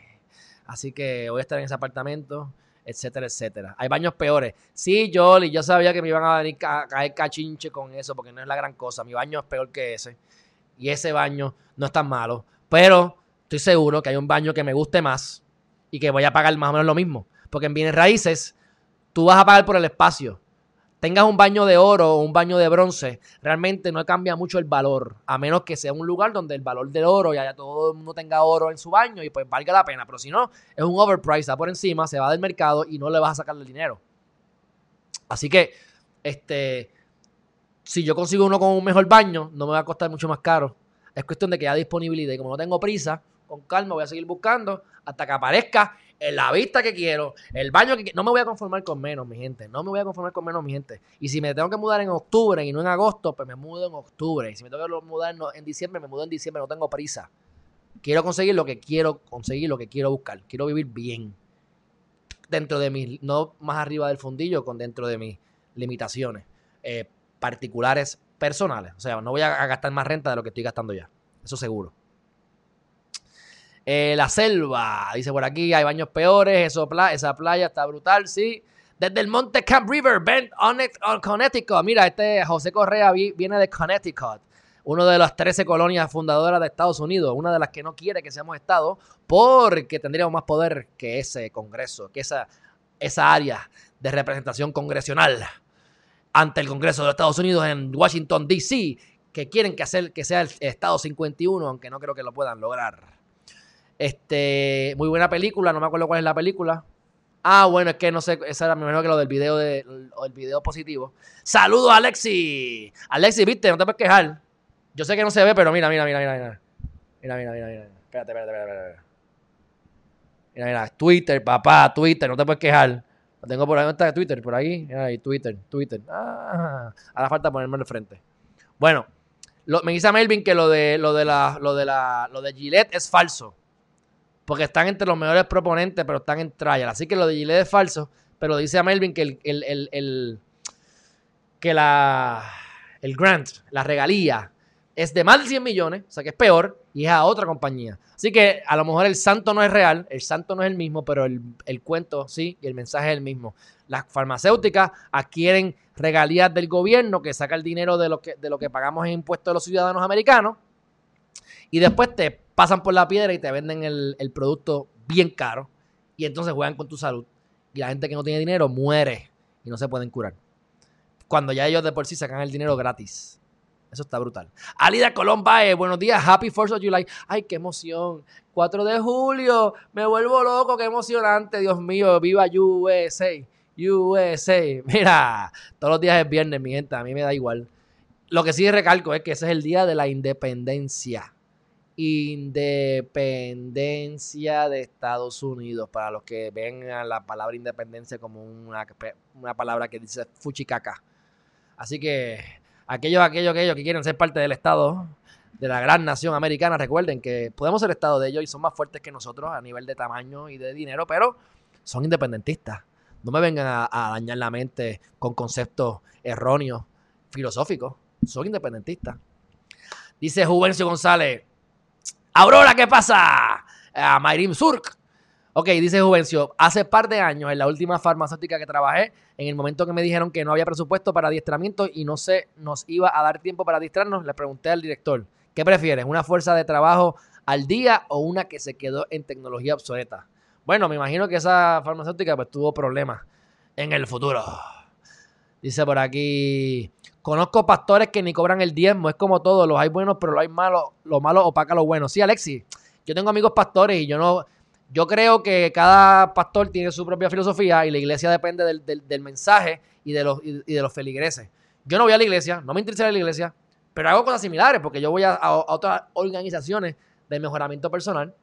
Así que voy a estar en ese apartamento etcétera, etcétera. Hay baños peores. Sí, Jolly, yo sabía que me iban a venir a caer cachinche con eso, porque no es la gran cosa. Mi baño es peor que ese. Y ese baño no es tan malo. Pero estoy seguro que hay un baño que me guste más y que voy a pagar más o menos lo mismo. Porque en bienes raíces, tú vas a pagar por el espacio tengas un baño de oro o un baño de bronce, realmente no cambia mucho el valor, a menos que sea un lugar donde el valor del oro y haya todo el mundo tenga oro en su baño y pues valga la pena. Pero si no, es un overprice, está por encima, se va del mercado y no le vas a sacar el dinero. Así que, este, si yo consigo uno con un mejor baño, no me va a costar mucho más caro. Es cuestión de que haya disponibilidad y como no tengo prisa, con calma voy a seguir buscando hasta que aparezca la vista que quiero, el baño que quiero. No me voy a conformar con menos, mi gente. No me voy a conformar con menos, mi gente. Y si me tengo que mudar en octubre y no en agosto, pues me mudo en octubre. Y si me tengo que mudar en diciembre, me mudo en diciembre. No tengo prisa. Quiero conseguir lo que quiero conseguir, lo que quiero buscar. Quiero vivir bien. Dentro de mis, no más arriba del fundillo, con dentro de mis limitaciones eh, particulares personales. O sea, no voy a gastar más renta de lo que estoy gastando ya. Eso seguro. Eh, la selva, dice por aquí, hay baños peores, esa playa está brutal, sí. Desde el monte Camp River, Bend, on, Connecticut. Mira, este José Correa viene de Connecticut, una de las 13 colonias fundadoras de Estados Unidos, una de las que no quiere que seamos Estado, porque tendríamos más poder que ese Congreso, que esa, esa área de representación congresional ante el Congreso de Estados Unidos en Washington, D.C., que quieren que, hacer, que sea el Estado 51, aunque no creo que lo puedan lograr. Este, muy buena película, no me acuerdo cuál es la película. Ah, bueno, es que no sé, esa era mejor que lo del video de, el video positivo. Saludos, Alexi. Alexi, viste, no te puedes quejar. Yo sé que no se ve, pero mira, mira, mira, mira, mira. Mira, mira, mira, mira. Espérate, espérate, espérate. Mira, mira, Twitter, papá, Twitter, no te puedes quejar. Lo tengo por ahí, ¿dónde está Twitter? Por ahí, mira ahí, Twitter, Twitter. Ah, ahora falta ponerme de frente. Bueno, me dice Melvin que lo de, lo de la, lo de la, lo de Gillette es falso porque están entre los mejores proponentes, pero están en trial. Así que lo de Gillette es falso, pero dice a Melvin que el, el, que la, el grant, la regalía, es de más de 100 millones, o sea que es peor, y es a otra compañía. Así que a lo mejor el santo no es real, el santo no es el mismo, pero el, el cuento sí, y el mensaje es el mismo. Las farmacéuticas adquieren regalías del gobierno que saca el dinero de lo que, de lo que pagamos en impuestos de los ciudadanos americanos, y después te pasan por la piedra y te venden el, producto bien caro y entonces juegan con tu salud. Y la gente que no tiene dinero muere y no se pueden curar. Cuando ya ellos de por sí sacan el dinero gratis. Eso está brutal. Alida Colón buenos días, Happy 4th of July. Ay, qué emoción. 4 de julio, me vuelvo loco, qué emocionante, Dios mío, viva USA, USA. Mira, todos los días es viernes, mi gente, a mí me da igual. Lo que sí recalco es que ese es el día de la independencia independencia de Estados Unidos, para los que ven a la palabra independencia como una, una palabra que dice fuchicaca. Así que aquellos, aquellos, aquellos que quieren ser parte del Estado, de la gran nación americana, recuerden que podemos ser Estado de ellos y son más fuertes que nosotros a nivel de tamaño y de dinero, pero son independentistas. No me vengan a, a dañar la mente con conceptos erróneos, filosóficos. Son independentistas. Dice Juvencio González, Aurora, ¿qué pasa? A Mayrim Surk. Ok, dice Juvencio, hace par de años, en la última farmacéutica que trabajé, en el momento que me dijeron que no había presupuesto para adiestramiento y no se nos iba a dar tiempo para adiestrarnos, le pregunté al director, ¿qué prefieres? ¿Una fuerza de trabajo al día o una que se quedó en tecnología obsoleta? Bueno, me imagino que esa farmacéutica pues tuvo problemas en el futuro. Dice por aquí, conozco pastores que ni cobran el diezmo, es como todo, los hay buenos, pero los hay malos, lo malo opaca lo bueno. Sí, Alexis, yo tengo amigos pastores y yo no, yo creo que cada pastor tiene su propia filosofía y la iglesia depende del, del- mensaje y de, los, y, de los feligreses. Yo no voy a la iglesia, no me interesa la iglesia, pero hago cosas similares porque yo voy a, a- otras organizaciones de mejoramiento personal.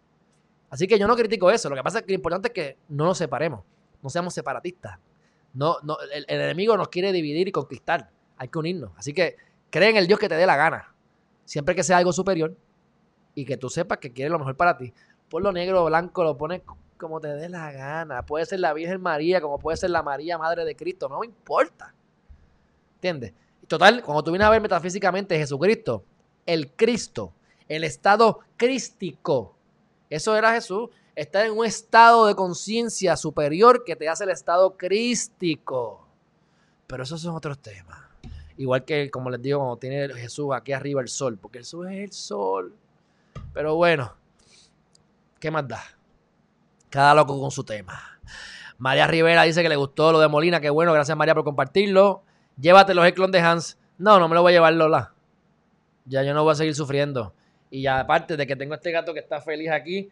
Así que yo no critico eso. Lo que pasa es que lo importante es que no nos separemos, no seamos separatistas. No, no, el enemigo nos quiere dividir y conquistar. Hay que unirnos. Así que cree en el Dios que te dé la gana. Siempre que sea algo superior y que tú sepas que quiere lo mejor para ti. Ponlo negro o blanco, lo pones como te dé la gana. Puede ser la Virgen María, como puede ser la María Madre de Cristo. No me importa. ¿Entiendes? Total, cuando tú vienes a ver metafísicamente Jesucristo, el Cristo, el estado crístico, eso era Jesús. Estar en un estado de conciencia superior que te hace el estado crístico. Pero esos son otros temas. Igual que, como les digo, cuando tiene Jesús aquí arriba el sol, porque Jesús es el sol. Pero bueno, ¿qué más da? Cada loco con su tema. María Rivera dice que le gustó lo de Molina. Qué bueno, gracias María por compartirlo. Llévate los clon de Hans. No, no me lo voy a llevar Lola. Ya yo no voy a seguir sufriendo. Y ya aparte de que tengo este gato que está feliz aquí,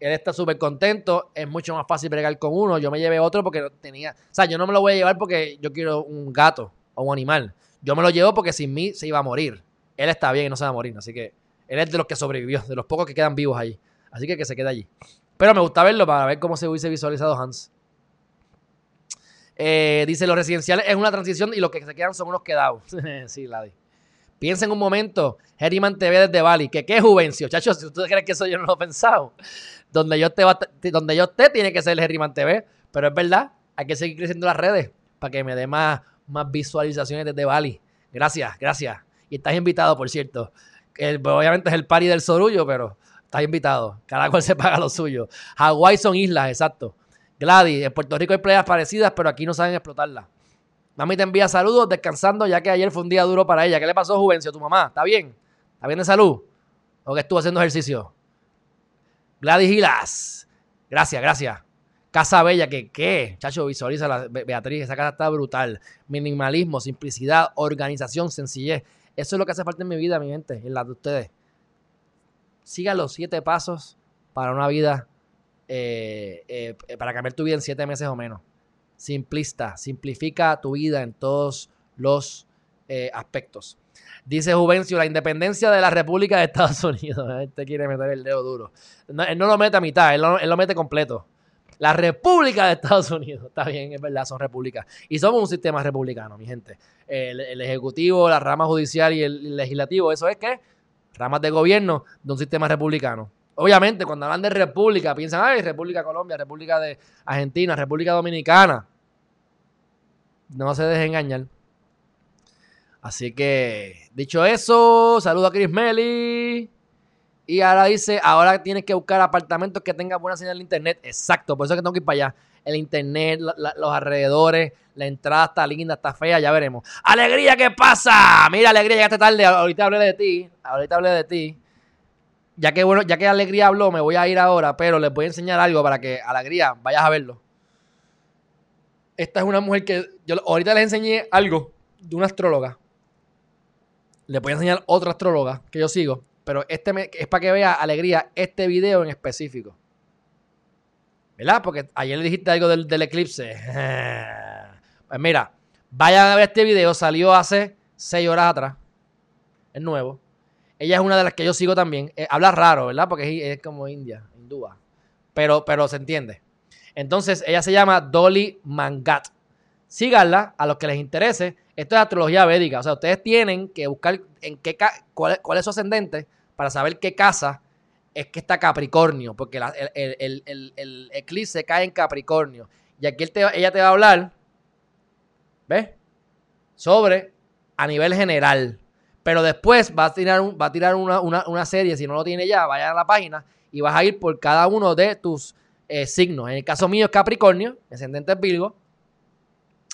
él está súper contento, es mucho más fácil bregar con uno. Yo me llevé otro porque tenía... O sea, yo no me lo voy a llevar porque yo quiero un gato o un animal. Yo me lo llevo porque sin mí se iba a morir. Él está bien y no se va a morir. Así que él es de los que sobrevivió, de los pocos que quedan vivos ahí. Así que que se quede allí. Pero me gusta verlo para ver cómo se hubiese visualizado Hans. Eh, dice, los residenciales es una transición y los que se quedan son unos quedados. [laughs] sí, Ladi. Piensa en un momento, Herriman TV desde Bali, que qué Juvencio, chachos, si ustedes creen que eso yo no lo he pensado. Donde yo, esté, donde yo esté tiene que ser el Herriman TV, pero es verdad, hay que seguir creciendo las redes para que me dé más, más visualizaciones desde Bali. Gracias, gracias. Y estás invitado, por cierto. El- obviamente es el party del Sorullo, pero estás invitado. Cada cual [laughs] se paga lo suyo. Hawái son islas, exacto. Gladys, en Puerto Rico hay playas parecidas, pero aquí no saben explotarlas. Mami te envía saludos descansando ya que ayer fue un día duro para ella. ¿Qué le pasó, Juvencio, tu mamá? ¿Está bien? ¿Está bien de salud? ¿O que estuvo haciendo ejercicio? Gladys Gilas. Gracias, gracias. Casa Bella, que qué, chacho, visualiza la Be- Beatriz, esa casa está brutal. Minimalismo, simplicidad, organización, sencillez. Eso es lo que hace falta en mi vida, mi gente, en la de ustedes. Sigan los siete pasos para una vida, eh, eh, eh, para cambiar tu vida en siete meses o menos. Simplista, simplifica tu vida en todos los aspectos. Dice Juvencio, la independencia de la República de Estados [laughs] Unidos. Este quiere meter el dedo duro. No, él no lo mete a mitad, él lo mete completo. La República de Estados Unidos. [laughs] Está bien, es verdad, son repúblicas. Y somos un sistema republicano, mi gente. El, Ejecutivo, la rama judicial y el Legislativo, eso es que ramas de gobierno de un sistema republicano. Obviamente, cuando hablan de república, piensan, ay, República Colombia, República de Argentina, República Dominicana. No se dejen engañar. Así que, dicho eso, saludo a Chris Melly. Y ahora dice, ahora tienes que buscar apartamentos que tengan buena señal de internet. Exacto, por eso es que tengo que ir para allá. El internet, los alrededores, la entrada está linda, está fea, ya veremos. ¡Alegría, qué pasa! Mira, Alegría, llegaste tarde. Ahorita hablé de ti. Ahorita hablé de ti. Ya que bueno, ya que Alegría habló, me voy a ir ahora, pero les voy a enseñar algo para que Alegría vayas a verlo. Esta es una mujer que yo ahorita les enseñé algo de una astróloga. Les voy a enseñar otra astróloga que yo sigo, pero este es para que vea Alegría este video en específico. ¿Verdad? Porque ayer le dijiste algo del, eclipse. [laughs] Pues mira, vayan a ver este video, salió hace 6 horas atrás. Es nuevo. Ella es una de las que yo sigo también. Eh, habla raro, ¿verdad? Porque es, es como india, hindúa. Pero, pero se entiende. Entonces, ella se llama Dolly Mangat. Síganla a los que les interese. Esto es astrología védica. O sea, ustedes tienen que buscar en qué cuál, es- cuál es su ascendente para saber qué casa es que está Capricornio. Porque el, el- el- eclipse cae en Capricornio. Y aquí ella te va a hablar, ¿ves? Sobre a nivel general. Pero después va a tirar, una serie, si no lo tiene ya, vaya a la página y vas a ir por cada uno de tus eh, signos. En el caso mío es Capricornio, ascendente es Virgo,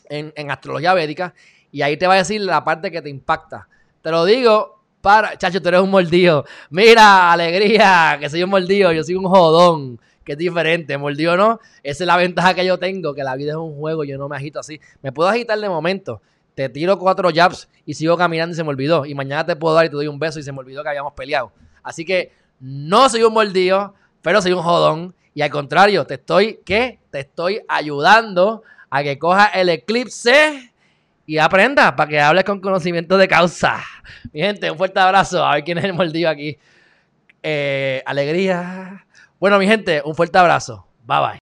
en, en astrología védica, y ahí te va a decir la parte que te impacta. Te lo digo para, chacho, tú eres un mordido. Mira, alegría, que soy un mordido, yo soy un jodón, que es diferente, mordido no. Esa es la ventaja que yo tengo, que la vida es un juego, yo no me agito así. Me puedo agitar de momento. te tiro cuatro jabs y sigo caminando y se me olvidó. Y mañana te puedo dar y te doy un beso y se me olvidó que habíamos peleado. Así que no soy un mordido, pero soy un jodón. Y al contrario, te estoy, ¿qué? Te estoy ayudando a que coja el eclipse y aprenda para que hables con conocimiento de causa. Mi gente, un fuerte abrazo. A ver quién es el mordido aquí. Eh, alegría. Bueno, mi gente, un fuerte abrazo. Bye bye.